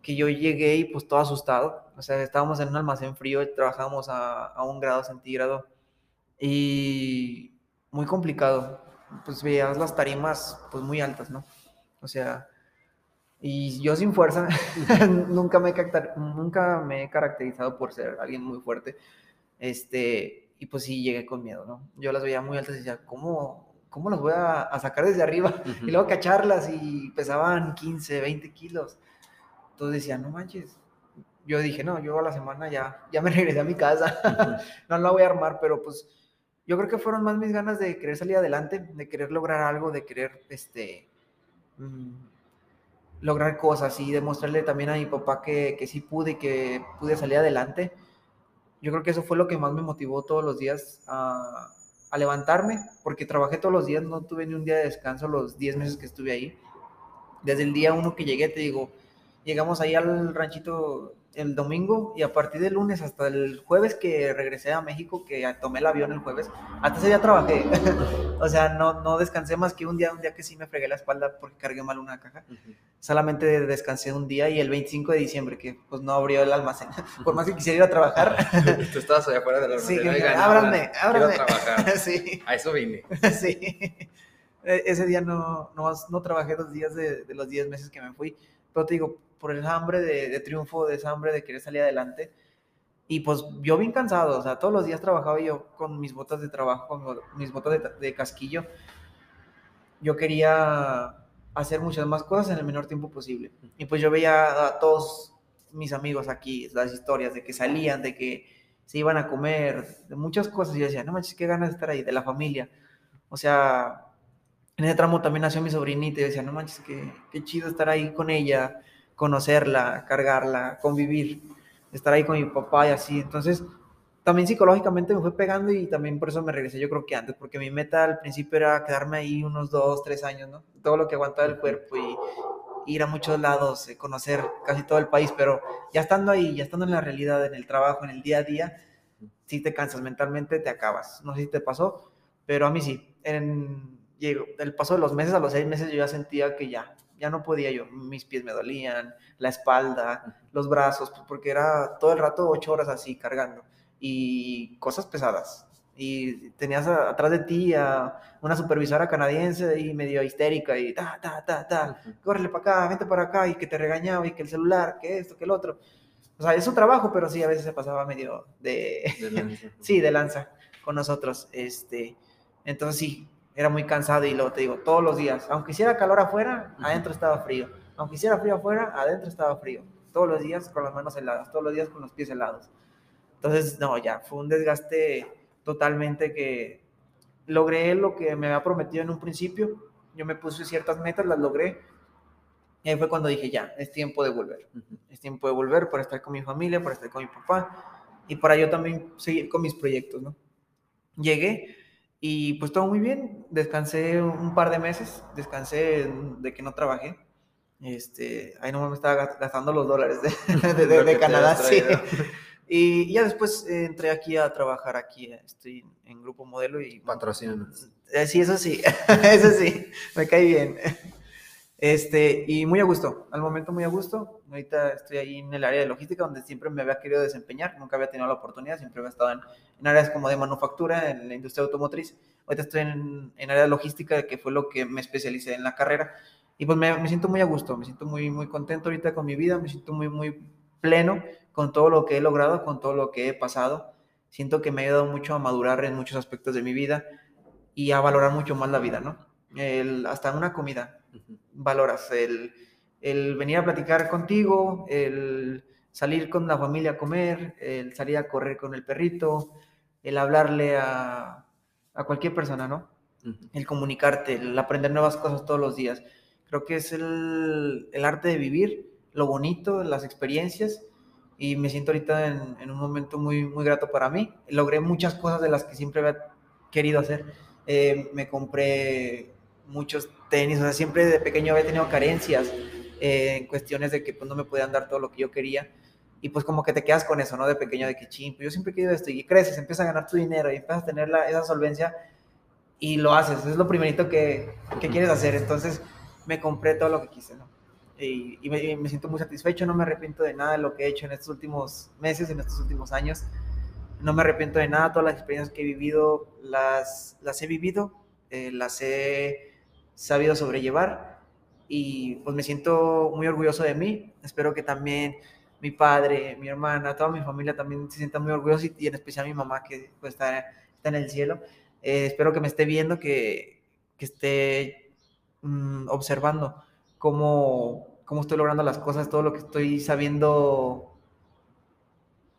Speaker 2: que yo llegué y pues todo asustado, o sea, estábamos en un almacén frío y trabajábamos a, a un grado centígrado y muy complicado, pues veías las tarimas pues muy altas, ¿no? O sea, y yo sin fuerza, nunca, me nunca me he caracterizado por ser alguien muy fuerte, este, y pues sí llegué con miedo, ¿no? Yo las veía muy altas y decía, ¿cómo, cómo las voy a, a sacar desde arriba? Y luego cacharlas y pesaban 15, 20 kilos. Entonces decía, no manches. Yo dije, no, yo a la semana ya, ya me regresé a mi casa, no la voy a armar, pero pues yo creo que fueron más mis ganas de querer salir adelante, de querer lograr algo, de querer, este, mmm, lograr cosas y demostrarle también a mi papá que, que sí pude y que pude salir adelante. Yo creo que eso fue lo que más me motivó todos los días a levantarme, porque trabajé todos los días, no tuve ni un día de descanso los 10 meses que estuve ahí. Desde el día uno que llegué, te digo, llegamos ahí al ranchito el domingo y a partir del lunes hasta el jueves que regresé a México, que tomé el avión el jueves, hasta ese día trabajé. o sea, no, no descansé más que un día, un día que sí me fregué la espalda porque cargué mal una caja. Uh -huh. Solamente descansé un día y el 25 de diciembre, que pues no abrió el almacén. Por más que quisiera ir a trabajar.
Speaker 1: Tú estabas allá afuera del almacén.
Speaker 2: Sí, que Oigan, ábranme, ábranme.
Speaker 1: Quiero trabajar.
Speaker 2: sí.
Speaker 1: A eso vine.
Speaker 2: sí. E, Ese día no, no, no trabajé dos días de, de los 10 meses que me fui. Pero te digo, por esa hambre de, de, triunfo, de esa hambre de querer salir adelante. Y pues yo bien cansado, o sea, todos los días trabajaba yo con mis botas de trabajo, con mis botas de, de casquillo. Yo quería hacer muchas más cosas en el menor tiempo posible. Y pues yo veía a todos mis amigos aquí, las historias de que salían, de que se iban a comer, de muchas cosas. Y yo decía, no manches, qué ganas de estar ahí, de la familia. O sea, en ese tramo también nació mi sobrinita y yo decía, no manches, qué, qué chido estar ahí con ella conocerla, cargarla, convivir, estar ahí con mi papá y así. Entonces, también psicológicamente me fue pegando y también por eso me regresé, yo creo que antes, porque mi meta al principio era quedarme ahí unos dos, tres años, ¿no? Todo lo que aguantaba el cuerpo y ir a muchos lados, eh, conocer casi todo el país, pero ya estando ahí, ya estando en la realidad, en el trabajo, en el día a día, si te cansas mentalmente, te acabas. No sé si te pasó, pero a mí sí. En el paso de los meses, a los seis meses, yo ya sentía que ya, ya no podía yo, mis pies me dolían, la espalda, los brazos, pues, porque era todo el rato ocho horas así cargando y cosas pesadas. Y tenías a, atrás de ti a una supervisora canadiense y medio histérica y ta, ta, ta, ta, uh -huh. córrele para acá, vente para acá y que te regañaba y que el celular, que esto, que el otro. O sea, es su trabajo, pero sí, a veces se pasaba medio de, de lanza. sí, de lanza con nosotros. Este, entonces sí, era muy cansado y luego te digo, todos los días, aunque hiciera calor afuera, adentro estaba frío, aunque hiciera frío afuera, adentro estaba frío, todos los días con las manos heladas, todos los días con los pies helados. Entonces, no, ya, fue un desgaste totalmente que logré lo que me había prometido en un principio, yo me puse ciertas metas, las logré, y ahí fue cuando dije, ya, es tiempo de volver, uh -huh. es tiempo de volver para estar con mi familia, para estar con mi papá, y para yo también seguir con mis proyectos, ¿no? Llegué, y pues todo muy bien, descansé un par de meses, descansé de que no trabajé. Este, ahí no me estaba gastando los dólares de, de, de, de Canadá, sí. Y ya después eh, entré aquí a trabajar aquí, estoy en Grupo Modelo y...
Speaker 1: Patrocínanos.
Speaker 2: Eh, sí, eso sí, eso sí, me cae bien. Este, y muy a gusto, al momento muy a gusto. Ahorita estoy ahí en el área de logística donde siempre me había querido desempeñar, nunca había tenido la oportunidad, siempre había estado en, áreas como de manufactura, en la industria automotriz. Ahorita estoy en, en área de logística, que fue lo que me especialicé en la carrera. Y pues me, me, siento muy a gusto, me siento muy, muy contento ahorita con mi vida, me siento muy, muy pleno con todo lo que he logrado, con todo lo que he pasado. Siento que me ha ayudado mucho a madurar en muchos aspectos de mi vida y a valorar mucho más la vida, ¿no? El, hasta una comida, valoras el, el, venir a platicar contigo, el salir con la familia a comer, el salir a correr con el perrito, el hablarle a, a cualquier persona, ¿no? El comunicarte, el aprender nuevas cosas todos los días. Creo que es el, el arte de vivir, lo bonito, las experiencias. Y me siento ahorita en, en un momento muy, muy grato para mí. Logré muchas cosas de las que siempre había querido hacer. Eh, me compré muchos tenis, o sea, siempre de pequeño había tenido carencias eh, en cuestiones de que pues, no me podían dar todo lo que yo quería. Y pues como que te quedas con eso, ¿no? De pequeño, de que ching, pues yo siempre he querido esto. Y creces, empiezas a ganar tu dinero y empiezas a tener la, esa solvencia y lo haces. Es lo primerito que, que quieres hacer. Entonces me compré todo lo que quise, ¿no? Y, me siento muy satisfecho, no me arrepiento de nada de lo que he hecho en estos últimos meses, en estos últimos años. No me arrepiento de nada, todas las experiencias que he vivido las, las he vivido, eh, las he sabido sobrellevar y pues me siento muy orgulloso de mí. Espero que también mi padre, mi hermana, toda mi familia también se sienta muy orgullosos y, en especial mi mamá que pues, está, está en el cielo. Eh, espero que me esté viendo, que, que esté mm, observando cómo, cómo estoy logrando las cosas, todo lo que estoy sabiendo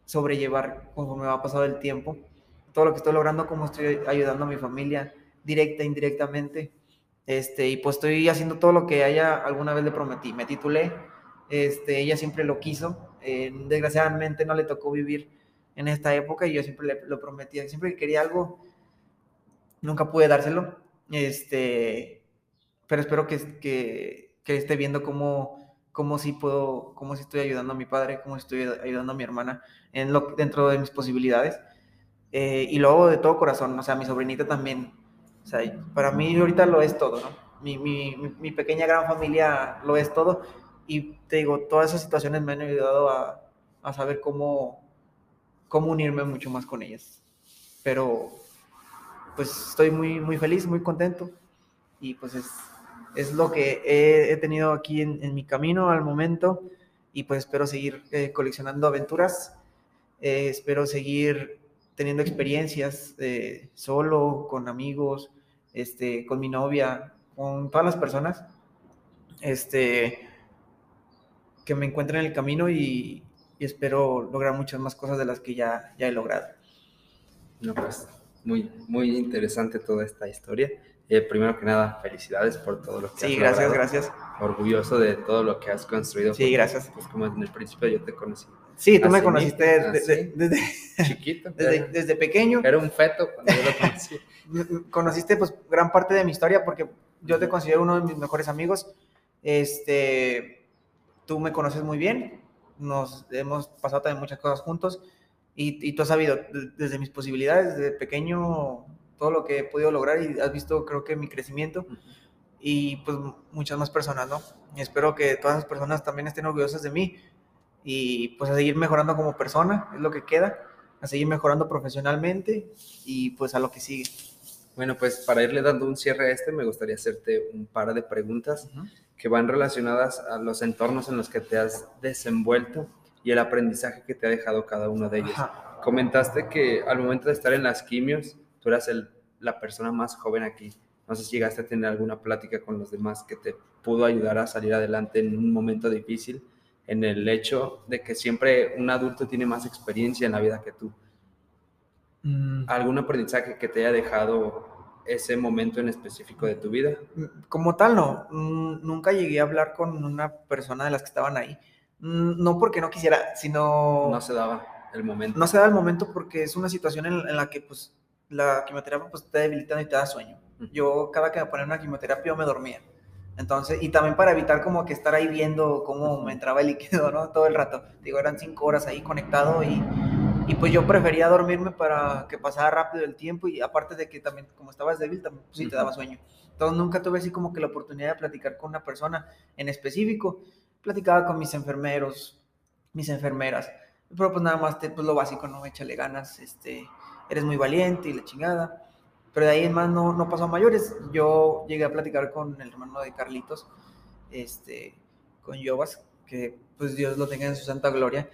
Speaker 2: sobrellevar conforme va pasado el tiempo, todo lo que estoy logrando, cómo estoy ayudando a mi familia directa, indirectamente, este, y pues estoy haciendo todo lo que haya alguna vez le prometí. Me titulé, este, ella siempre lo quiso, eh, desgraciadamente no le tocó vivir en esta época y yo siempre le, lo prometía, siempre que quería algo, nunca pude dárselo, este, pero espero que, que, que esté viendo cómo, cómo sí puedo, cómo sí estoy ayudando a mi padre, cómo estoy ayudando a mi hermana en lo, dentro de mis posibilidades. Eh, y luego de todo corazón, o sea, mi sobrinita también, o sea, para mí ahorita lo es todo, ¿no? Mi, mi, mi, pequeña gran familia lo es todo. Y te digo, todas esas situaciones me han ayudado a, a saber cómo, cómo unirme mucho más con ellas. Pero pues estoy muy, muy feliz, muy contento y pues es, es lo que he, he tenido aquí en, en, mi camino al momento y pues espero seguir eh, coleccionando aventuras, eh, espero seguir teniendo experiencias eh, solo, con amigos, este, con mi novia, con todas las personas este, que me encuentren en el camino y, y espero lograr muchas más cosas de las que ya, ya he logrado.
Speaker 1: No, pues muy, muy interesante toda esta historia. Eh, primero que nada, felicidades por todo lo que
Speaker 2: Sí,
Speaker 1: has
Speaker 2: gracias,
Speaker 1: logrado.
Speaker 2: gracias.
Speaker 1: Orgulloso de todo lo que has construido.
Speaker 2: Sí,
Speaker 1: porque,
Speaker 2: gracias.
Speaker 1: Pues como en el principio yo te conocí
Speaker 2: Sí, tú me conociste desde,
Speaker 1: así.
Speaker 2: desde,
Speaker 1: chiquito.
Speaker 2: desde, desde pequeño.
Speaker 1: era un feto cuando yo lo conocí.
Speaker 2: Conociste pues gran parte de mi historia porque yo te considero uno de mis mejores amigos. Este, tú me conoces muy bien, nos hemos pasado también muchas cosas juntos y, y tú has sabido de- desde mis posibilidades, desde pequeño, todo lo que he podido lograr y has visto creo que mi crecimiento y pues muchas más personas, ¿no? Y espero que todas esas personas también estén orgullosas de mí y pues a seguir mejorando como persona, es lo que queda, a seguir mejorando profesionalmente y pues a lo que sigue.
Speaker 1: Bueno, pues para irle dando un cierre a este, me gustaría hacerte un par de preguntas que van relacionadas a los entornos en los que te has desenvuelto y el aprendizaje que te ha dejado cada uno de ellos.
Speaker 2: Ajá.
Speaker 1: Comentaste que al momento de estar en las quimios, tú eras el- la persona más joven aquí. No sé si llegaste a tener alguna plática con los demás que te pudo ayudar a salir adelante en un momento difícil, en el hecho de que siempre un adulto tiene más experiencia en la vida que tú.
Speaker 2: Mm,
Speaker 1: ¿Algún aprendizaje que te haya dejado ese momento en específico de tu vida?
Speaker 2: Como tal, no. Mm, Nunca llegué a hablar con una persona de las que estaban ahí. Mm, No porque no quisiera, sino
Speaker 1: No se daba el momento.
Speaker 2: no se da el momento porque es una situación en, en la que pues la quimioterapia pues te debilita y te da sueño. Yo cada que me ponía una quimioterapia yo me dormía. Entonces, y también para evitar como que estar ahí viendo cómo me entraba el líquido, ¿no? Todo el rato. Digo, eran cinco horas ahí conectado y, y pues yo prefería dormirme para que pasara rápido el tiempo y aparte de que también como estabas débil, también pues, sí te daba sueño. Entonces nunca tuve así como que la oportunidad de platicar con una persona en específico. Platicaba con mis enfermeros, mis enfermeras, pero pues nada más te, pues lo básico, ¿no? Échale ganas, este, eres muy valiente y la chingada. Pero de ahí en más no, no pasó a mayores. Yo llegué a platicar con el hermano de Carlitos, este, con Yobas, que pues Dios lo tenga en su santa gloria.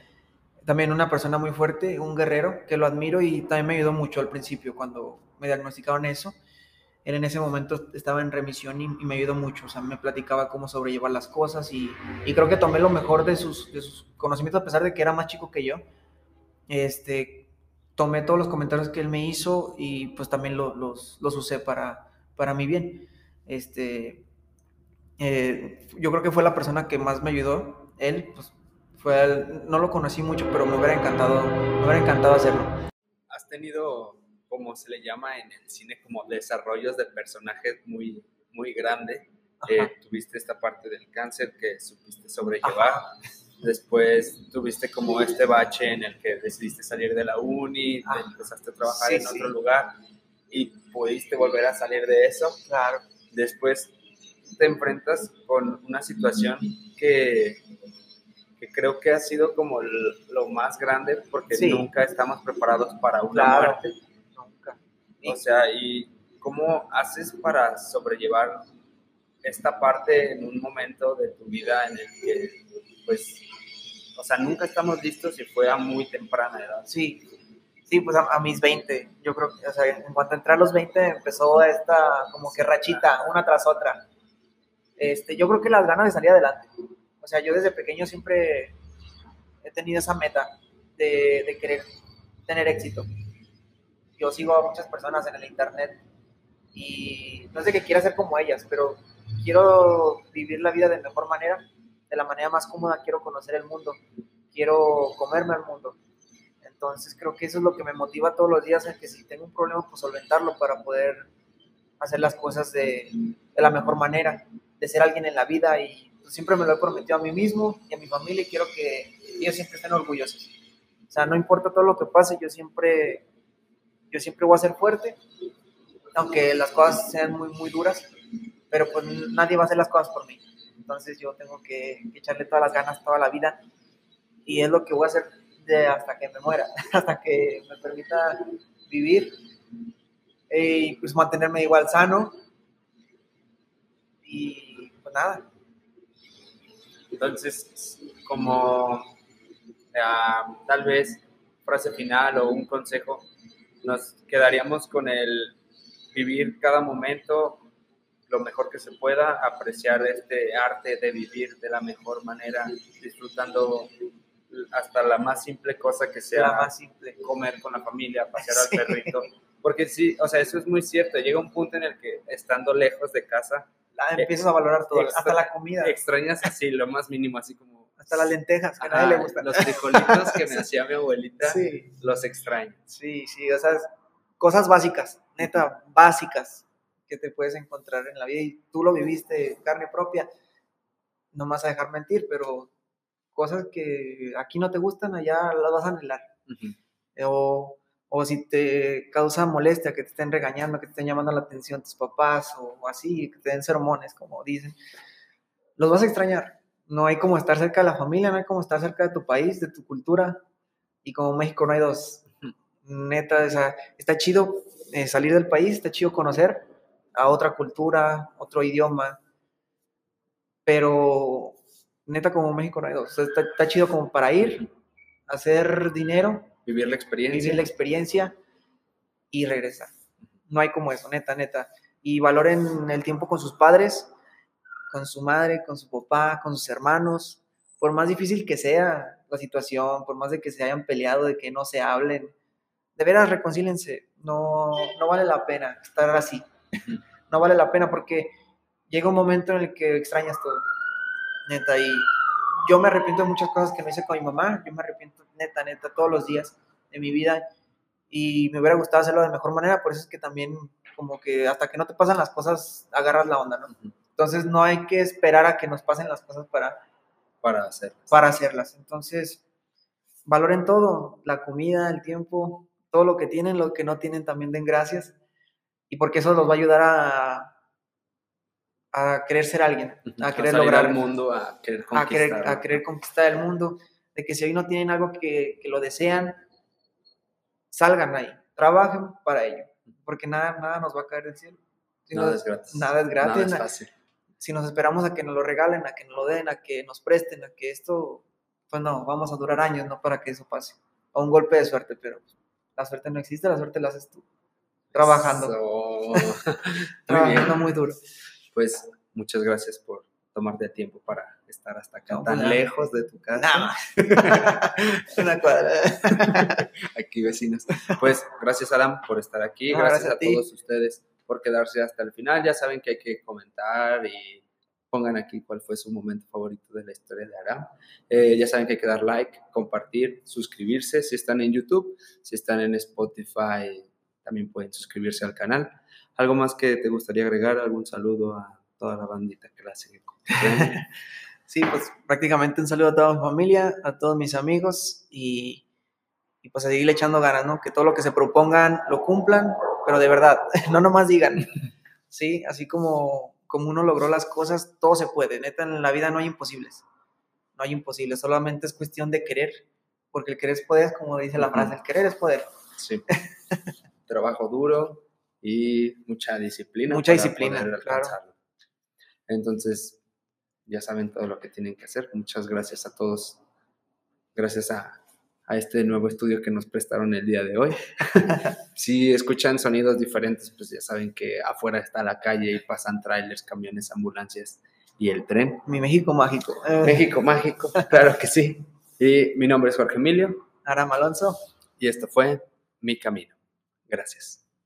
Speaker 2: También una persona muy fuerte, un guerrero, que lo admiro y también me ayudó mucho al principio cuando me diagnosticaron eso. Él en ese momento estaba en remisión y, y me ayudó mucho, o sea, me platicaba cómo sobrellevar las cosas y, y creo que tomé lo mejor de sus, de sus conocimientos a pesar de que era más chico que yo. Este, tomé todos los comentarios que él me hizo y pues también lo- los, los usé para, para mi bien. Este, eh, yo creo que fue la persona que más me ayudó. Él, pues, fue el- no lo conocí mucho, pero me hubiera encantado, me hubiera encantado hacerlo.
Speaker 1: has tenido, como se le llama en el cine, como desarrollos de personajes muy, muy grande. Eh,
Speaker 2: Ajá.
Speaker 1: tuviste esta parte del cáncer que supiste sobrellevar. Después tuviste como este bache en el que decidiste salir de la uni, te
Speaker 2: Ah,
Speaker 1: empezaste a trabajar
Speaker 2: sí,
Speaker 1: en
Speaker 2: sí.
Speaker 1: otro lugar y pudiste volver a salir de eso.
Speaker 2: Claro.
Speaker 1: Después te enfrentas con una situación que, que creo que ha sido como lo más grande porque
Speaker 2: Sí.
Speaker 1: nunca estamos preparados para una
Speaker 2: Claro.
Speaker 1: muerte.
Speaker 2: Nunca.
Speaker 1: O sea, ¿y cómo haces para sobrellevar esta parte en un momento de tu vida en el que, pues, o sea, nunca estamos listos y fue a muy temprana edad?
Speaker 2: Sí, sí, pues a, a mis 20, yo creo que, o sea, en cuanto entré a los 20 empezó esta como que rachita, una tras otra. Este, yo creo que las ganas de salir adelante. O sea, yo desde pequeño siempre he tenido esa meta de, querer tener éxito. Yo sigo a muchas personas en el internet y no de que quiera ser como ellas, pero quiero vivir la vida de mejor manera, de la manera más cómoda, quiero conocer el mundo, quiero comerme al mundo. Entonces creo que eso es lo que me motiva todos los días, en que si tengo un problema, pues solventarlo para poder hacer las cosas de, de la mejor manera, de ser alguien en la vida y pues, siempre me lo he prometido a mí mismo y a mi familia y quiero que ellos siempre estén orgullosos. O sea, no importa todo lo que pase, yo siempre, yo siempre voy a ser fuerte, aunque las cosas sean muy, muy duras, pero pues nadie va a hacer las cosas por mí. Entonces yo tengo que, echarle todas las ganas toda la vida y es lo que voy a hacer de hasta que me muera, hasta que me permita vivir y pues mantenerme igual sano y pues nada.
Speaker 1: Entonces, como ah, tal vez frase final o un consejo, nos quedaríamos con el vivir cada momento lo mejor que se pueda, apreciar este arte de vivir de la mejor manera, disfrutando hasta la más simple cosa que sea
Speaker 2: La más simple.
Speaker 1: comer con la familia, pasear
Speaker 2: Sí.
Speaker 1: al perrito. Porque sí, o sea, eso es muy cierto. Llega un punto en el que estando lejos de casa,
Speaker 2: La- empiezas a valorar todo,
Speaker 1: Extra-
Speaker 2: hasta la comida,
Speaker 1: extrañas así lo más mínimo, así como...
Speaker 2: hasta las lentejas, que a nadie le gustan.
Speaker 1: Los frijolitos que me hacía mi abuelita,
Speaker 2: Sí,
Speaker 1: los extraño.
Speaker 2: sí, sí, o sea, cosas básicas, neta, básicas que te puedes encontrar en la vida y tú lo viviste carne propia, no me vas a dejar mentir, pero cosas que aquí no te gustan, allá las vas a anhelar. o, o si te causa molestia que te estén regañando, que te estén llamando la atención tus papás o así, que te den sermones, como dicen, los vas a extrañar. No hay como estar cerca de la familia, no hay como estar cerca de tu país, de tu cultura. Y como México no hay dos. Neta, o sea, está chido eh, salir del país, está chido conocer a otra cultura, otro idioma. Pero neta, como México no hay dos. O sea, está, está chido como para ir, hacer dinero
Speaker 1: Vivir la experiencia.
Speaker 2: vivir la experiencia y regresar. No hay como eso, neta, neta. Y valoren el tiempo con sus padres, con su madre, con su papá, con sus hermanos. Por más difícil que sea la situación, por más de que se hayan peleado, de que no se hablen, de veras reconcílense. No, no vale la pena estar así. No vale la pena porque llega un momento en el que extrañas todo. Neta, y yo me arrepiento de muchas cosas que no hice con mi mamá. Yo me arrepiento, neta, neta, todos los días de mi vida. Y me hubiera gustado hacerlo de mejor manera. Por eso es que también, como que hasta que no te pasan las cosas, agarras la onda, ¿no? Entonces no hay que esperar a que nos pasen las cosas para,
Speaker 1: Para hacer.
Speaker 2: para hacerlas. Entonces, valoren todo, la comida, el tiempo, todo lo que tienen, lo que no tienen también den gracias. Y porque eso los va a ayudar a, a querer ser alguien, a querer
Speaker 1: salir
Speaker 2: lograr
Speaker 1: al mundo, a querer
Speaker 2: a querer,
Speaker 1: conquistar.
Speaker 2: a querer conquistar el mundo, de que si hoy no tienen algo que, que lo desean, salgan ahí, trabajen para ello, porque nada, nada nos va a caer del cielo. Si
Speaker 1: Nada
Speaker 2: no-
Speaker 1: es gratis.
Speaker 2: nada es gratis,
Speaker 1: Nada es fácil.
Speaker 2: si nos esperamos a que nos lo regalen, a que nos lo den, a que nos presten, a que esto, pues no, vamos a durar años, ¿no? Para que eso pase. O un golpe de suerte, pero la suerte no existe, la suerte la haces tú. Trabajando,
Speaker 1: So, muy
Speaker 2: trabajando muy duro.
Speaker 1: Pues muchas gracias por tomarte el tiempo para estar hasta acá
Speaker 2: No,
Speaker 1: tan lejos de tu casa.
Speaker 2: Nada más. Una cuadra.
Speaker 1: aquí vecinos. Pues gracias Aram por estar aquí,
Speaker 2: No,
Speaker 1: gracias,
Speaker 2: gracias a
Speaker 1: todos ustedes por quedarse hasta el final. Ya saben que hay que comentar y pongan aquí cuál fue su momento favorito de la historia de Aram. Eh, ya saben que hay que dar like, compartir, suscribirse si están en YouTube, si están en Spotify también pueden suscribirse al canal. ¿Algo más que te gustaría agregar? ¿Algún saludo a toda la bandita que la sigue?
Speaker 2: Sí, pues prácticamente un saludo a toda mi familia, a todos mis amigos y, y pues a seguirle echando ganas, ¿no? Que todo lo que se propongan lo cumplan, pero de verdad, no nomás digan. Sí, así como, como uno logró las cosas, todo se puede. Neta, en la vida no hay imposibles. No hay imposibles, solamente es cuestión de querer, porque el querer es poder, como dice la frase, el querer es poder.
Speaker 1: Sí. Trabajo duro y mucha disciplina.
Speaker 2: Mucha disciplina, claro.
Speaker 1: Entonces, ya saben todo lo que tienen que hacer. Muchas gracias a todos. Gracias a, a este nuevo estudio que nos prestaron el día de hoy. si escuchan sonidos diferentes, pues ya saben que afuera está la calle y pasan trailers, camiones, ambulancias y el tren.
Speaker 2: Mi México mágico. Eh,
Speaker 1: México mágico, claro que sí. Y mi nombre es Jorge Emilio
Speaker 2: Aram Alonso.
Speaker 1: y esto fue Mi Camino. Gracias.